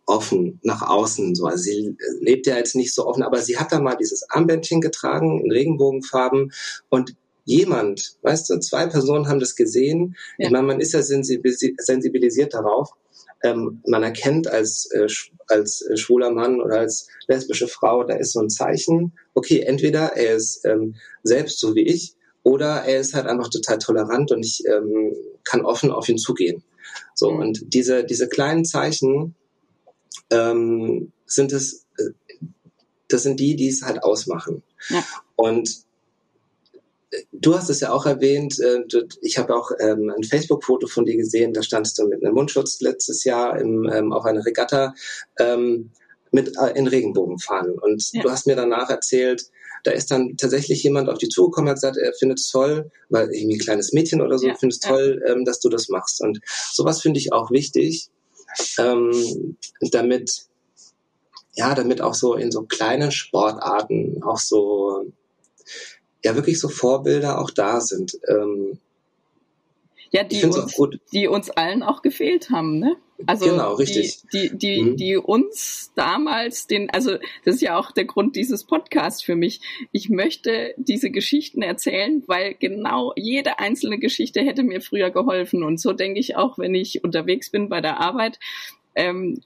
offen nach außen. So. Also sie lebt ja jetzt nicht so offen, aber sie hat da mal dieses Armbändchen getragen in Regenbogenfarben und jemand, weißt du, zwei Personen haben das gesehen. Ja. Ich meine, man ist ja sensibilisiert darauf ähm, man erkennt als, äh, als äh, schwuler Mann oder als lesbische Frau, da ist so ein Zeichen, okay, entweder er ist ähm, selbst so wie ich oder er ist halt einfach total tolerant und ich ähm, kann offen auf ihn zugehen. So, mhm. und diese, diese kleinen Zeichen ähm, sind es, äh, das sind die, die es halt ausmachen. Ja. Und du hast es ja auch erwähnt, äh, ich habe auch ähm, ein Facebook-Foto von dir gesehen, da standest du mit einem Mundschutz letztes Jahr im, ähm, auf einer Regatta ähm, mit äh, in Regenbogenfahnen. Und ja. du hast mir danach erzählt, da ist dann tatsächlich jemand auf die zugekommen und hat gesagt, er findet es toll, weil irgendwie ein kleines Mädchen oder so ja. findet es toll, ähm, dass du das machst. Und sowas finde ich auch wichtig, damit ja, damit auch so in so kleinen Sportarten auch so, ja, wirklich so Vorbilder auch da sind. Ähm, ja, die uns, die uns allen auch gefehlt haben, ne? Also genau, richtig. Die, die, die, mhm. die uns damals den, also das ist ja auch der Grund dieses Podcasts für mich. Ich möchte diese Geschichten erzählen, weil genau jede einzelne Geschichte hätte mir früher geholfen. Und so denke ich auch, wenn ich unterwegs bin bei der Arbeit. Ähm,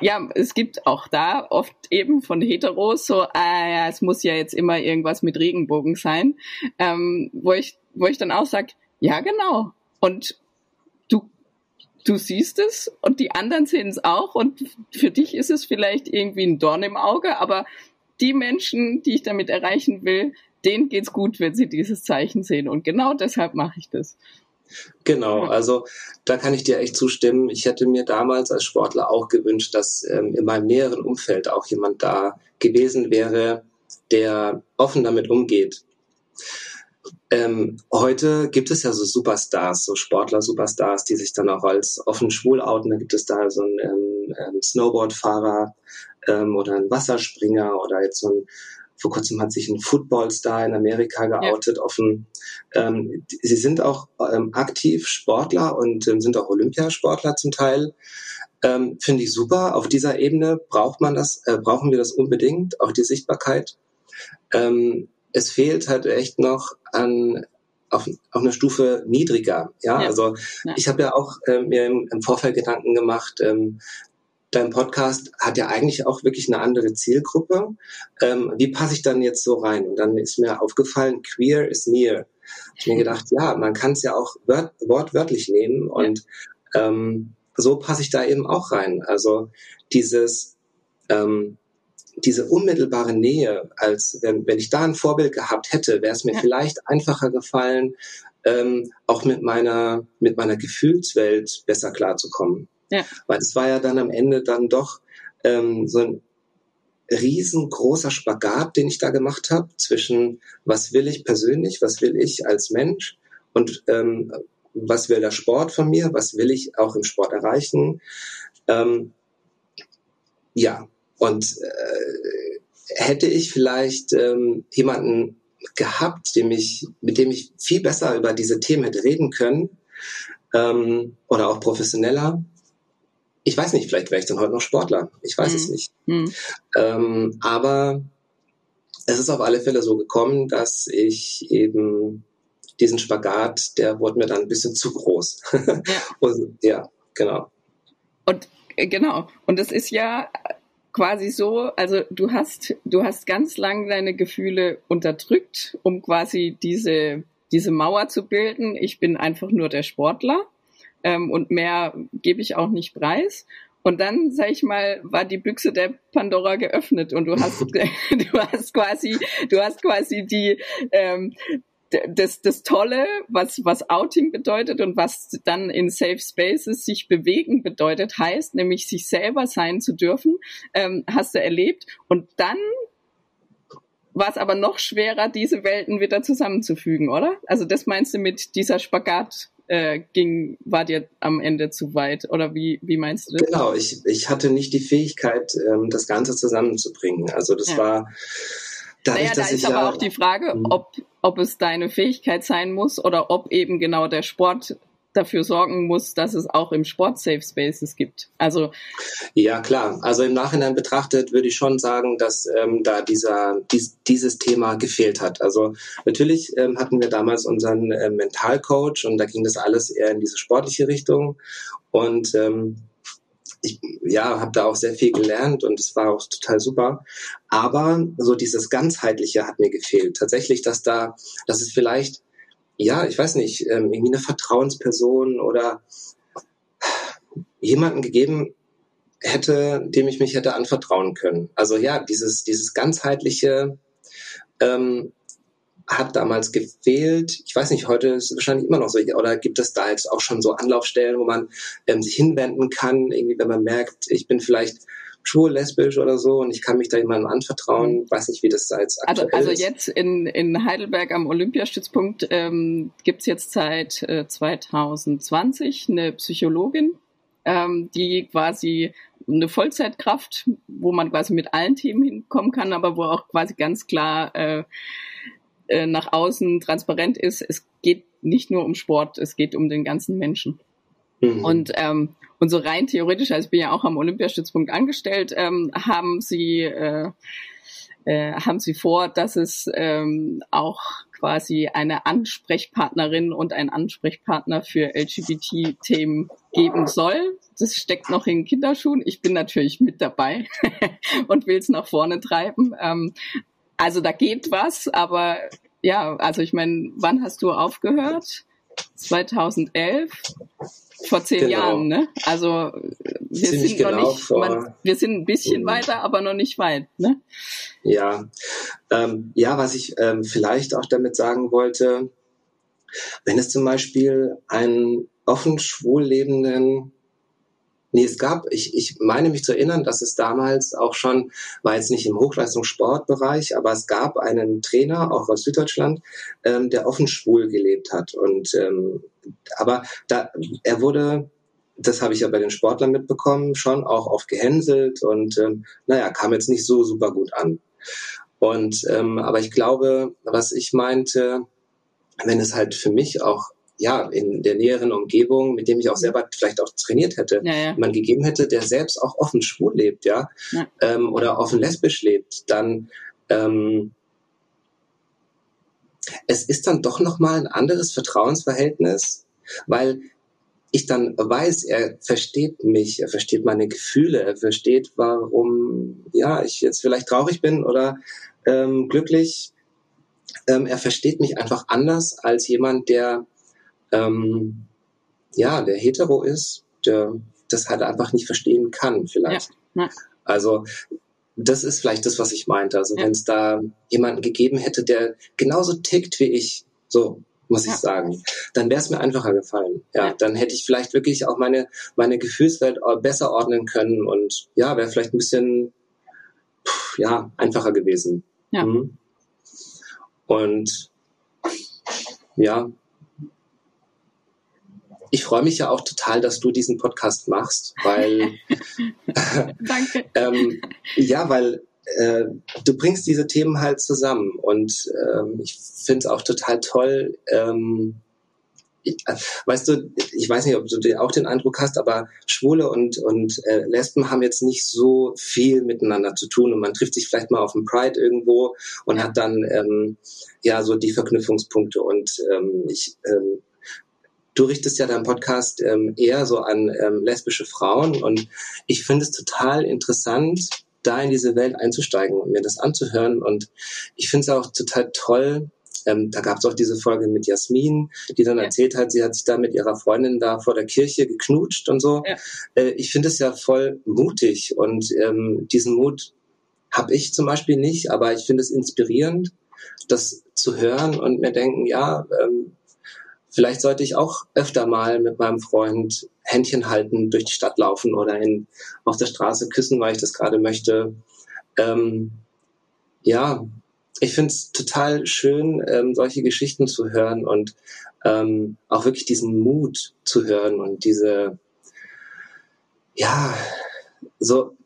ja, es gibt auch da oft eben von Heteros so, ah ja, es muss ja jetzt immer irgendwas mit Regenbogen sein, ähm, wo ich, wo ich dann auch sag, ja, genau. Und du, du siehst es und die anderen sehen es auch und für dich ist es vielleicht irgendwie ein Dorn im Auge, aber die Menschen, die ich damit erreichen will, denen geht's gut, wenn sie dieses Zeichen sehen. Und genau deshalb mache ich das. Genau, also da kann ich dir echt zustimmen. Ich hätte mir damals als Sportler auch gewünscht, dass ähm, in meinem näheren Umfeld auch jemand da gewesen wäre, der offen damit umgeht. Ähm, heute gibt es ja so Superstars, so Sportler-Superstars, die sich dann auch als offen schwul outen. Da gibt es da so einen ähm, Snowboardfahrer ähm, oder einen Wasserspringer oder jetzt so ein, vor kurzem hat sich ein Footballstar in Amerika geoutet, ja. offen. Ähm, sie sind auch ähm, aktiv Sportler und ähm, sind auch Olympiasportler zum Teil. Ähm, Finde ich super. Auf dieser Ebene braucht man das, äh, brauchen wir das unbedingt, auch die Sichtbarkeit. Ähm, es fehlt halt echt noch an auf, auf einer Stufe niedriger. Ja, ja. also ja. ich habe ja auch äh, mir im, im, Vorfeld Gedanken gemacht. Ähm, dein Podcast hat ja eigentlich auch wirklich eine andere Zielgruppe. Ähm, wie passe ich dann jetzt so rein? Und dann ist mir aufgefallen, queer is near. Ich mir gedacht, ja, man kann es ja auch wört, wortwörtlich nehmen und ähm, so passe ich da eben auch rein. Also dieses ähm, diese unmittelbare Nähe, als wenn, wenn ich da ein Vorbild gehabt hätte, wäre es mir ja. vielleicht einfacher gefallen, ähm, auch mit meiner, mit meiner Gefühlswelt besser klarzukommen. Ja. Weil es war ja dann am Ende dann doch ähm, so ein riesengroßer Spagat, den ich da gemacht habe, zwischen was will ich persönlich, was will ich als Mensch und ähm, was will der Sport von mir, was will ich auch im Sport erreichen. Ähm, ja, und äh, hätte ich vielleicht ähm, jemanden gehabt, dem ich, mit dem ich viel besser über diese Themen hätte reden können, ähm, oder auch professioneller, ich weiß nicht, vielleicht wäre ich dann heute noch Sportler. Ich weiß mhm. es nicht. Mhm. Ähm, aber es ist auf alle Fälle so gekommen, dass ich eben diesen Spagat, der wurde mir dann ein bisschen zu groß. ja. *laughs* Und, ja, genau. Und äh, genau. Und es ist ja quasi so, also du hast, du hast ganz lang deine Gefühle unterdrückt, um quasi diese, diese Mauer zu bilden. Ich bin einfach nur der Sportler ähm, und mehr gebe ich auch nicht preis. Und dann, sag ich mal, war die Büchse der Pandora geöffnet und du hast, *laughs* *laughs* du hast quasi, du hast quasi die, ähm, das, das Tolle, was, was Outing bedeutet und was dann in Safe Spaces sich bewegen bedeutet, heißt, nämlich sich selber sein zu dürfen, ähm, hast du erlebt. Und dann war es aber noch schwerer, diese Welten wieder zusammenzufügen, oder? Also das meinst du mit dieser Spagat äh, ging, war dir am Ende zu weit? Oder wie, wie meinst du das? Genau, ich, ich hatte nicht die Fähigkeit, ähm, das Ganze zusammenzubringen. Also das ja. war Dadurch, naja, da ist aber ja, auch die Frage, hm. ob, ob es deine Fähigkeit sein muss oder ob eben genau der Sport dafür sorgen muss, dass es auch im Sport Safe Spaces gibt. Also ja klar. Also im Nachhinein betrachtet würde ich schon sagen, dass ähm, da dieser dies, dieses Thema gefehlt hat. Also natürlich ähm, hatten wir damals unseren äh, Mentalcoach und da ging das alles eher in diese sportliche Richtung und ähm, ich ja, habe da auch sehr viel gelernt und es war auch total super. Aber so dieses ganzheitliche hat mir gefehlt. Tatsächlich, dass da, dass es vielleicht, ja, ich weiß nicht, ähm, irgendwie eine Vertrauensperson oder jemanden gegeben hätte, dem ich mich hätte anvertrauen können. Also ja, dieses dieses ganzheitliche ähm, hat damals gefehlt. Ich weiß nicht, heute ist es wahrscheinlich immer noch so. Oder gibt es da jetzt auch schon so Anlaufstellen, wo man ähm, sich hinwenden kann, irgendwie, wenn man merkt, ich bin vielleicht schwul, lesbisch oder so und ich kann mich da jemandem anvertrauen. Ich weiß nicht, wie das da jetzt also, aktuell also, also jetzt in, in Heidelberg am Olympiastützpunkt ähm, gibt es jetzt seit äh, 2020 eine Psychologin, ähm, die quasi eine Vollzeitkraft, wo man quasi mit allen Themen hinkommen kann, aber wo auch quasi ganz klar äh, äh, nach außen transparent ist. Es geht nicht nur um Sport, es geht um den ganzen Menschen. Mhm. Und ähm, und so rein theoretisch, also ich bin ja auch am Olympiastützpunkt angestellt, ähm, haben sie äh, äh, haben sie vor, dass es ähm, auch quasi eine Ansprechpartnerin und ein Ansprechpartner für LGBT-Themen geben soll. Das steckt noch in Kinderschuhen. Ich bin natürlich mit dabei *laughs* und will es nach vorne treiben. Ähm, also da geht was, aber ja, also ich meine, wann hast du aufgehört? 2011 vor zehn genau. Jahren, ne? Also wir Ziemlich sind genau noch nicht, man, wir sind ein bisschen mhm. weiter, aber noch nicht weit, ne? Ja, ähm, ja, was ich ähm, vielleicht auch damit sagen wollte, wenn es zum Beispiel einen offen schwul lebenden Nee, es gab, ich, ich meine mich zu erinnern, dass es damals auch schon, war jetzt nicht im Hochleistungssportbereich, aber es gab einen Trainer, auch aus Süddeutschland, ähm, der offen schwul gelebt hat. Und ähm, aber da er wurde, das habe ich ja bei den Sportlern mitbekommen, schon auch oft gehänselt und ähm, naja, kam jetzt nicht so super gut an. Und ähm, aber ich glaube, was ich meinte, wenn es halt für mich auch ja, in der näheren Umgebung, mit dem ich auch selber vielleicht auch trainiert hätte, ja, ja. man gegeben hätte, der selbst auch offen schwul lebt, ja, ja. Ähm, oder offen lesbisch lebt, dann ähm, es ist dann doch nochmal ein anderes Vertrauensverhältnis, weil ich dann weiß, er versteht mich, er versteht meine Gefühle, er versteht, warum ja ich jetzt vielleicht traurig bin oder ähm, glücklich. Ähm, er versteht mich einfach anders als jemand, der ähm, ja, der hetero ist, der das halt einfach nicht verstehen kann, vielleicht. Ja, ja. Also das ist vielleicht das, was ich meinte. Also ja. wenn es da jemanden gegeben hätte, der genauso tickt wie ich, so muss ich sagen, dann wäre es mir einfacher gefallen. Ja, dann hätte ich vielleicht wirklich auch meine meine Gefühlswelt besser ordnen können und ja, wäre vielleicht ein bisschen pff, ja einfacher gewesen. Ja. Mhm. Und ja, ich freue mich ja auch total, dass du diesen Podcast machst, weil *laughs* Danke. *laughs* ähm, ja, weil äh, du bringst diese Themen halt zusammen und ähm, ich finde es auch total toll. Ähm, ich, äh, weißt du, ich weiß nicht, ob du auch den Eindruck hast, aber Schwule und, und äh, Lesben haben jetzt nicht so viel miteinander zu tun und man trifft sich vielleicht mal auf dem Pride irgendwo und ja. hat dann ähm, ja so die Verknüpfungspunkte und ähm, ich ähm, du richtest ja deinen Podcast ähm, eher so an ähm, lesbische Frauen und ich finde es total interessant, da in diese Welt einzusteigen und mir das anzuhören und ich finde es auch total toll, ähm, da gab es auch diese Folge mit Jasmin, die dann ja. erzählt hat, sie hat sich da mit ihrer Freundin da vor der Kirche geknutscht und so. Ja. Äh, ich finde es ja voll mutig und ähm, diesen Mut habe ich zum Beispiel nicht, aber ich finde es inspirierend, das zu hören und mir denken, ja, ähm, Vielleicht sollte ich auch öfter mal mit meinem Freund Händchen halten, durch die Stadt laufen oder in, auf der Straße küssen, weil ich das gerade möchte. Ähm, ja, ich finde es total schön, ähm, solche Geschichten zu hören und ähm, auch wirklich diesen Mut zu hören und diese, ja, so,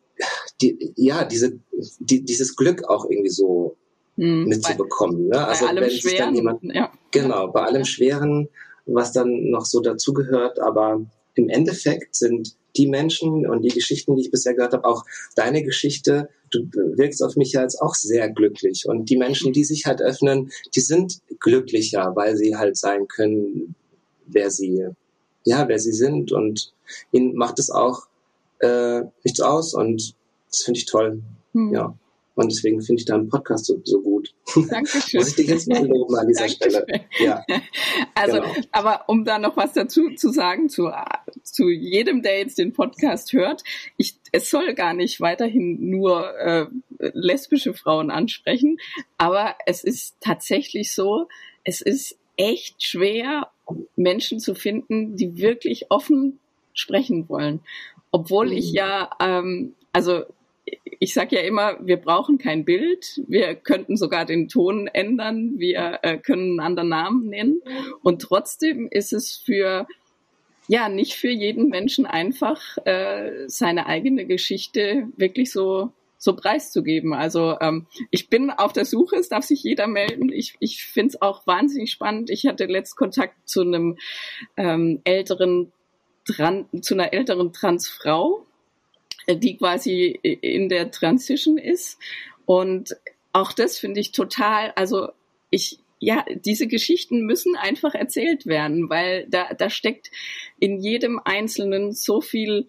die, ja, diese, die, dieses Glück auch irgendwie so hm, mitzubekommen. Ne? Also bei allem wenn Schweren, jemand, ja. Genau, bei allem Schweren, was dann noch so dazugehört, aber im Endeffekt sind die Menschen und die Geschichten, die ich bisher gehört habe, auch deine Geschichte, du wirkst auf mich ja jetzt auch sehr glücklich. Und die Menschen, die sich halt öffnen, die sind glücklicher, weil sie halt sein können, wer sie, ja, wer sie sind. Und ihnen macht es auch äh, nichts aus und das finde ich toll. Hm. Ja. Und deswegen finde ich deinen Podcast so, so gut. Dankeschön. Muss ich dich jetzt mal loben an dieser Stelle. Ja. Also, genau. aber um da noch was dazu zu sagen, zu, zu jedem, der jetzt den Podcast hört, ich, es soll gar nicht weiterhin nur äh, lesbische Frauen ansprechen, aber es ist tatsächlich so, es ist echt schwer, Menschen zu finden, die wirklich offen sprechen wollen. Obwohl ich mhm. ja, ähm, also ich sage ja immer, wir brauchen kein Bild. Wir könnten sogar den Ton ändern. Wir äh, können einen anderen Namen nennen. Und trotzdem ist es für ja, nicht für jeden Menschen einfach äh, seine eigene Geschichte wirklich so so preiszugeben. Also ähm, ich bin auf der Suche, es darf sich jeder melden. Ich, ich finde es auch wahnsinnig spannend. Ich hatte letzt Kontakt zu einem ähm, älteren Tran zu einer älteren Transfrau, die quasi in der Transition ist. Und auch das finde ich total, also ich, ja, diese Geschichten müssen einfach erzählt werden, weil da, da steckt in jedem Einzelnen so viel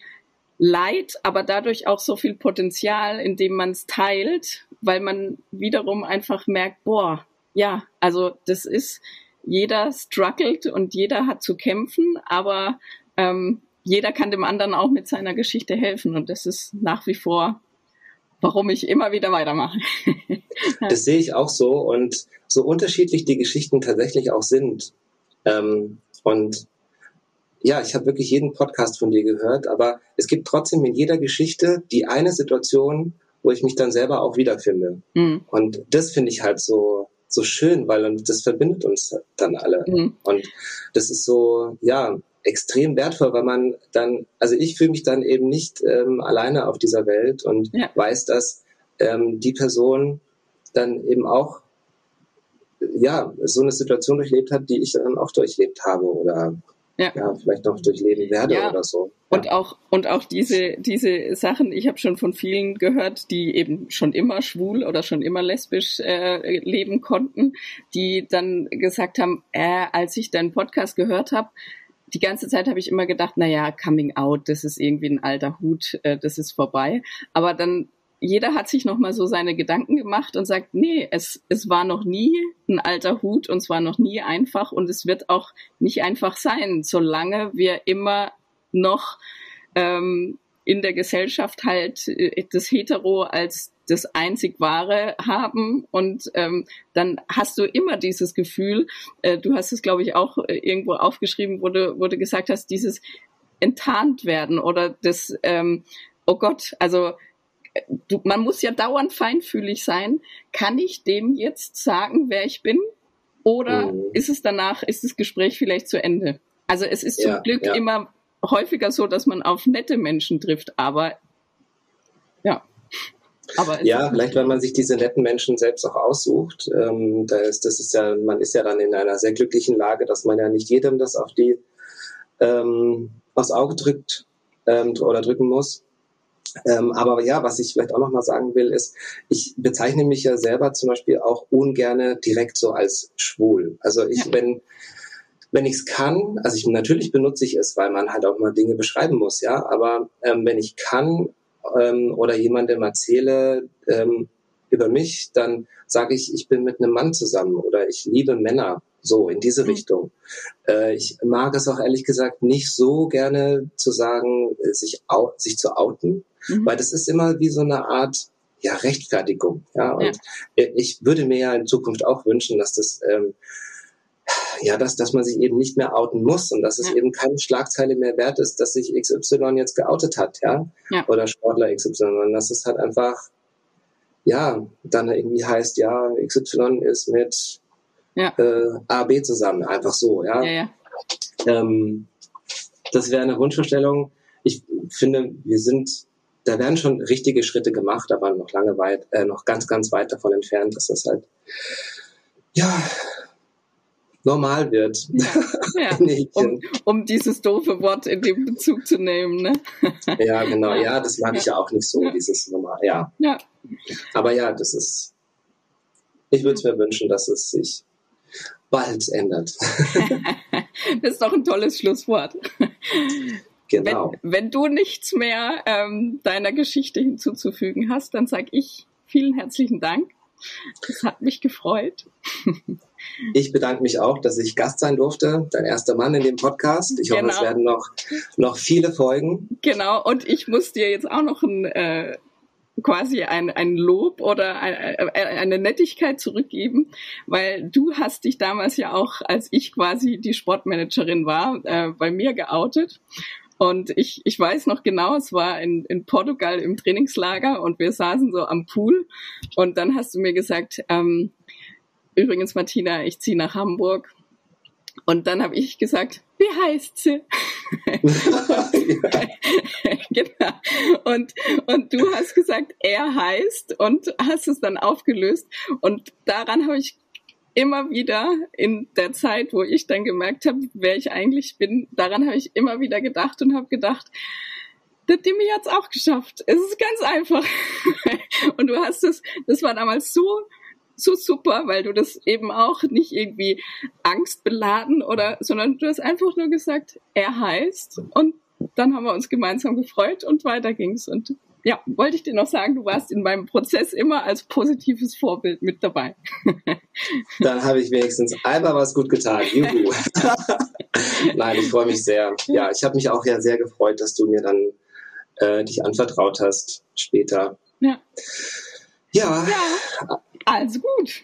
Leid, aber dadurch auch so viel Potenzial, indem man es teilt, weil man wiederum einfach merkt, boah, ja, also das ist, jeder struggelt und jeder hat zu kämpfen, aber ähm, jeder kann dem anderen auch mit seiner Geschichte helfen und das ist nach wie vor, warum ich immer wieder weitermache. *laughs* das sehe ich auch so und so unterschiedlich die Geschichten tatsächlich auch sind. Ähm, und ja, ich habe wirklich jeden Podcast von dir gehört, aber es gibt trotzdem in jeder Geschichte die eine Situation, wo ich mich dann selber auch wiederfinde. Mhm. Und das finde ich halt so, so schön, weil das verbindet uns dann alle. Mhm. Und das ist so, ja, extrem wertvoll, weil man dann, also ich fühle mich dann eben nicht ähm, alleine auf dieser Welt und ja. weiß, dass ähm, die Person dann eben auch ja so eine Situation durchlebt hat, die ich dann auch durchlebt habe oder ja. ja, vielleicht noch durchleben werde ja. oder so. Ja. Und auch und auch diese diese Sachen, ich habe schon von vielen gehört, die eben schon immer schwul oder schon immer lesbisch äh, leben konnten, die dann gesagt haben, äh, als ich deinen Podcast gehört habe, die ganze Zeit habe ich immer gedacht, na ja, Coming Out, das ist irgendwie ein alter Hut, äh, das ist vorbei. Aber dann jeder hat sich noch mal so seine Gedanken gemacht und sagt, nee, es, es war noch nie ein alter Hut und es war noch nie einfach und es wird auch nicht einfach sein, solange wir immer noch ähm, in der Gesellschaft halt äh, das Hetero als das einzig Wahre haben und ähm, dann hast du immer dieses Gefühl, äh, du hast es glaube ich auch äh, irgendwo aufgeschrieben, wo du, wo du gesagt hast, dieses enttarnt werden oder das, ähm, oh Gott, also du, man muss ja dauernd feinfühlig sein. Kann ich dem jetzt sagen, wer ich bin? Oder mhm. ist es danach, ist das Gespräch vielleicht zu Ende? Also es ist ja, zum Glück ja. immer häufiger so, dass man auf nette Menschen trifft, aber ja. Aber ja, vielleicht, weil man sich diese netten Menschen selbst auch aussucht. Ähm, da ist, das ist ja, man ist ja dann in einer sehr glücklichen Lage, dass man ja nicht jedem das auf die ähm, aufs Auge drückt ähm, oder drücken muss. Ähm, aber ja, was ich vielleicht auch nochmal sagen will, ist, ich bezeichne mich ja selber zum Beispiel auch ungerne direkt so als schwul. Also ich, ja. wenn, wenn ich es kann, also ich natürlich benutze ich es, weil man halt auch mal Dinge beschreiben muss, ja, aber ähm, wenn ich kann ähm, oder jemandem erzähle ähm, über mich, dann sage ich, ich bin mit einem Mann zusammen oder ich liebe Männer so in diese mhm. Richtung. Äh, ich mag es auch ehrlich gesagt nicht so gerne zu sagen, äh, sich, sich zu outen, mhm. weil das ist immer wie so eine Art ja, Rechtfertigung. Ja, und ja. ich würde mir ja in Zukunft auch wünschen, dass das ähm, ja, dass, dass man sich eben nicht mehr outen muss und dass es ja. eben keine Schlagzeile mehr wert ist, dass sich XY jetzt geoutet hat, ja, ja. oder Sportler XY, sondern dass es halt einfach, ja, dann irgendwie heißt, ja, XY ist mit ja. äh, A, B zusammen, einfach so, ja. ja, ja. Ähm, das wäre eine Wunschvorstellung. Ich finde, wir sind da werden schon richtige Schritte gemacht, aber noch lange weit, äh, noch ganz, ganz weit davon entfernt, dass das halt, ja, normal wird. Ja, *laughs* ja. um, um, dieses doofe Wort in dem Bezug zu nehmen, ne? *laughs* ja, genau, ja, das mag ich ja auch nicht so, dieses normal, ja. ja. Aber ja, das ist, ich würde es mir wünschen, dass es sich bald ändert. *laughs* das ist doch ein tolles Schlusswort. Genau. Wenn, wenn du nichts mehr ähm, deiner Geschichte hinzuzufügen hast, dann sage ich vielen herzlichen Dank. Es hat mich gefreut. Ich bedanke mich auch, dass ich Gast sein durfte, dein erster Mann in dem Podcast. Ich genau. hoffe, es genau. werden noch, noch viele Folgen. Genau, und ich muss dir jetzt auch noch ein, äh, quasi ein, ein Lob oder eine, eine Nettigkeit zurückgeben, weil du hast dich damals ja auch, als ich quasi die Sportmanagerin war, äh, bei mir geoutet. Und ich, ich weiß noch genau, es war in, in Portugal im Trainingslager und wir saßen so am Pool und dann hast du mir gesagt, ähm, übrigens Martina, ich ziehe nach Hamburg Und dann habe ich gesagt, wie heißt sie? *laughs* *laughs* genau. Und, und du hast gesagt, er heißt und hast es dann aufgelöst. Und daran habe ich immer wieder in der Zeit, wo ich dann gemerkt habe, wer ich eigentlich bin, daran habe ich immer wieder gedacht und habe gedacht, der Dimi hat's auch geschafft. Es ist ganz einfach. *laughs* und du hast es, das war damals so so super, weil du das eben auch nicht irgendwie angstbeladen oder, sondern du hast einfach nur gesagt, er heißt und dann haben wir uns gemeinsam gefreut und weiter ging's und ja, wollte ich dir noch sagen, du warst in meinem Prozess immer als positives Vorbild mit dabei. *laughs* Dann habe ich wenigstens einmal was gut getan. Juhu. *laughs* Nein, ich freue mich sehr. Ja, ich habe mich auch ja sehr gefreut, dass du mir dann äh, dich anvertraut hast später. Ja. Ja. ja. Also gut.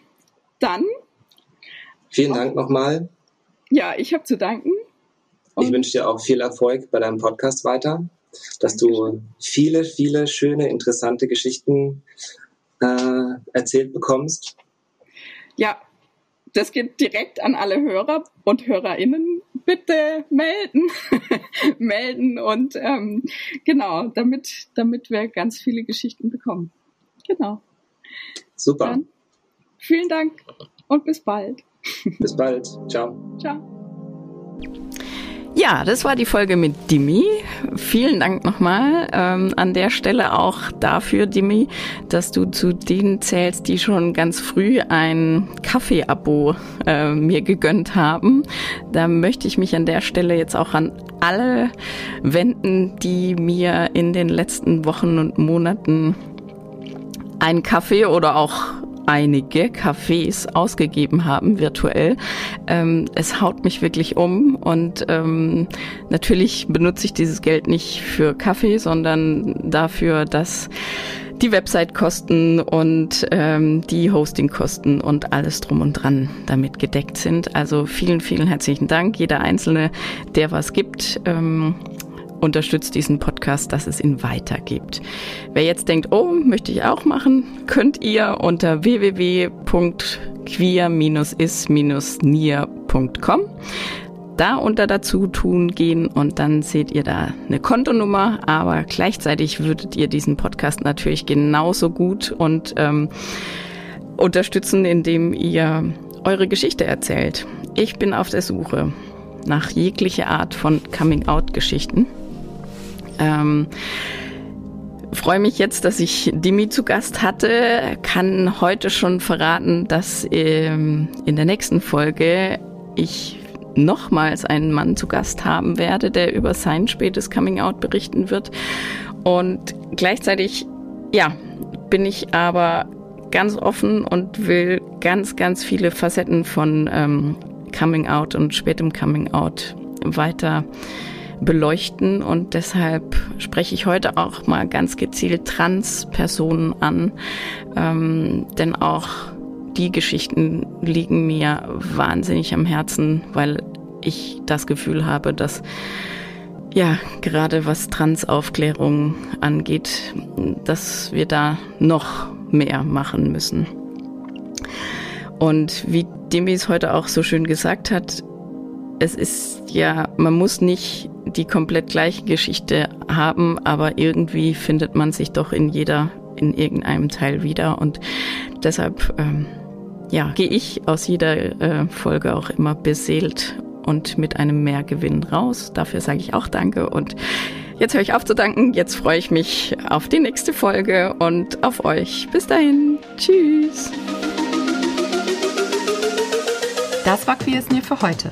Dann. Vielen Dank nochmal. Ja, ich habe zu danken. Und ich wünsche dir auch viel Erfolg bei deinem Podcast weiter, dass du viele, viele schöne, interessante Geschichten äh, erzählt bekommst. Ja, das geht direkt an alle Hörer und Hörerinnen. Bitte melden, *laughs* melden und ähm, genau, damit, damit wir ganz viele Geschichten bekommen. Genau. Super. Dann vielen Dank und bis bald. Bis bald. Ciao. Ciao. Ja, das war die Folge mit Dimi. Vielen Dank nochmal ähm, an der Stelle auch dafür, Dimi, dass du zu denen zählst, die schon ganz früh ein Kaffee-Abo äh, mir gegönnt haben. Da möchte ich mich an der Stelle jetzt auch an alle wenden, die mir in den letzten Wochen und Monaten einen Kaffee oder auch einige Cafés ausgegeben haben virtuell. Ähm, es haut mich wirklich um und ähm, natürlich benutze ich dieses Geld nicht für Kaffee, sondern dafür, dass die Website-Kosten und ähm, die Hosting-Kosten und alles drum und dran damit gedeckt sind. Also vielen, vielen herzlichen Dank. Jeder Einzelne, der was gibt. Ähm, unterstützt diesen Podcast, dass es ihn weitergibt. Wer jetzt denkt, oh, möchte ich auch machen, könnt ihr unter www.queer-is-nier.com da unter dazu tun gehen und dann seht ihr da eine Kontonummer, aber gleichzeitig würdet ihr diesen Podcast natürlich genauso gut und ähm, unterstützen, indem ihr eure Geschichte erzählt. Ich bin auf der Suche nach jeglicher Art von Coming-out-Geschichten. Ähm, freue mich jetzt, dass ich Dimi zu Gast hatte. Kann heute schon verraten, dass ähm, in der nächsten Folge ich nochmals einen Mann zu Gast haben werde, der über sein spätes Coming Out berichten wird. Und gleichzeitig, ja, bin ich aber ganz offen und will ganz, ganz viele Facetten von ähm, Coming Out und spätem Coming Out weiter beleuchten und deshalb spreche ich heute auch mal ganz gezielt Trans-Personen an, ähm, denn auch die Geschichten liegen mir wahnsinnig am Herzen, weil ich das Gefühl habe, dass ja, gerade was Trans-Aufklärung angeht, dass wir da noch mehr machen müssen. Und wie Demi es heute auch so schön gesagt hat, es ist ja, man muss nicht die komplett gleiche Geschichte haben, aber irgendwie findet man sich doch in jeder, in irgendeinem Teil wieder. Und deshalb, ähm, ja, gehe ich aus jeder äh, Folge auch immer beseelt und mit einem Mehrgewinn raus. Dafür sage ich auch Danke und jetzt höre ich auf zu danken. Jetzt freue ich mich auf die nächste Folge und auf euch. Bis dahin. Tschüss. Das war Queer Near für heute.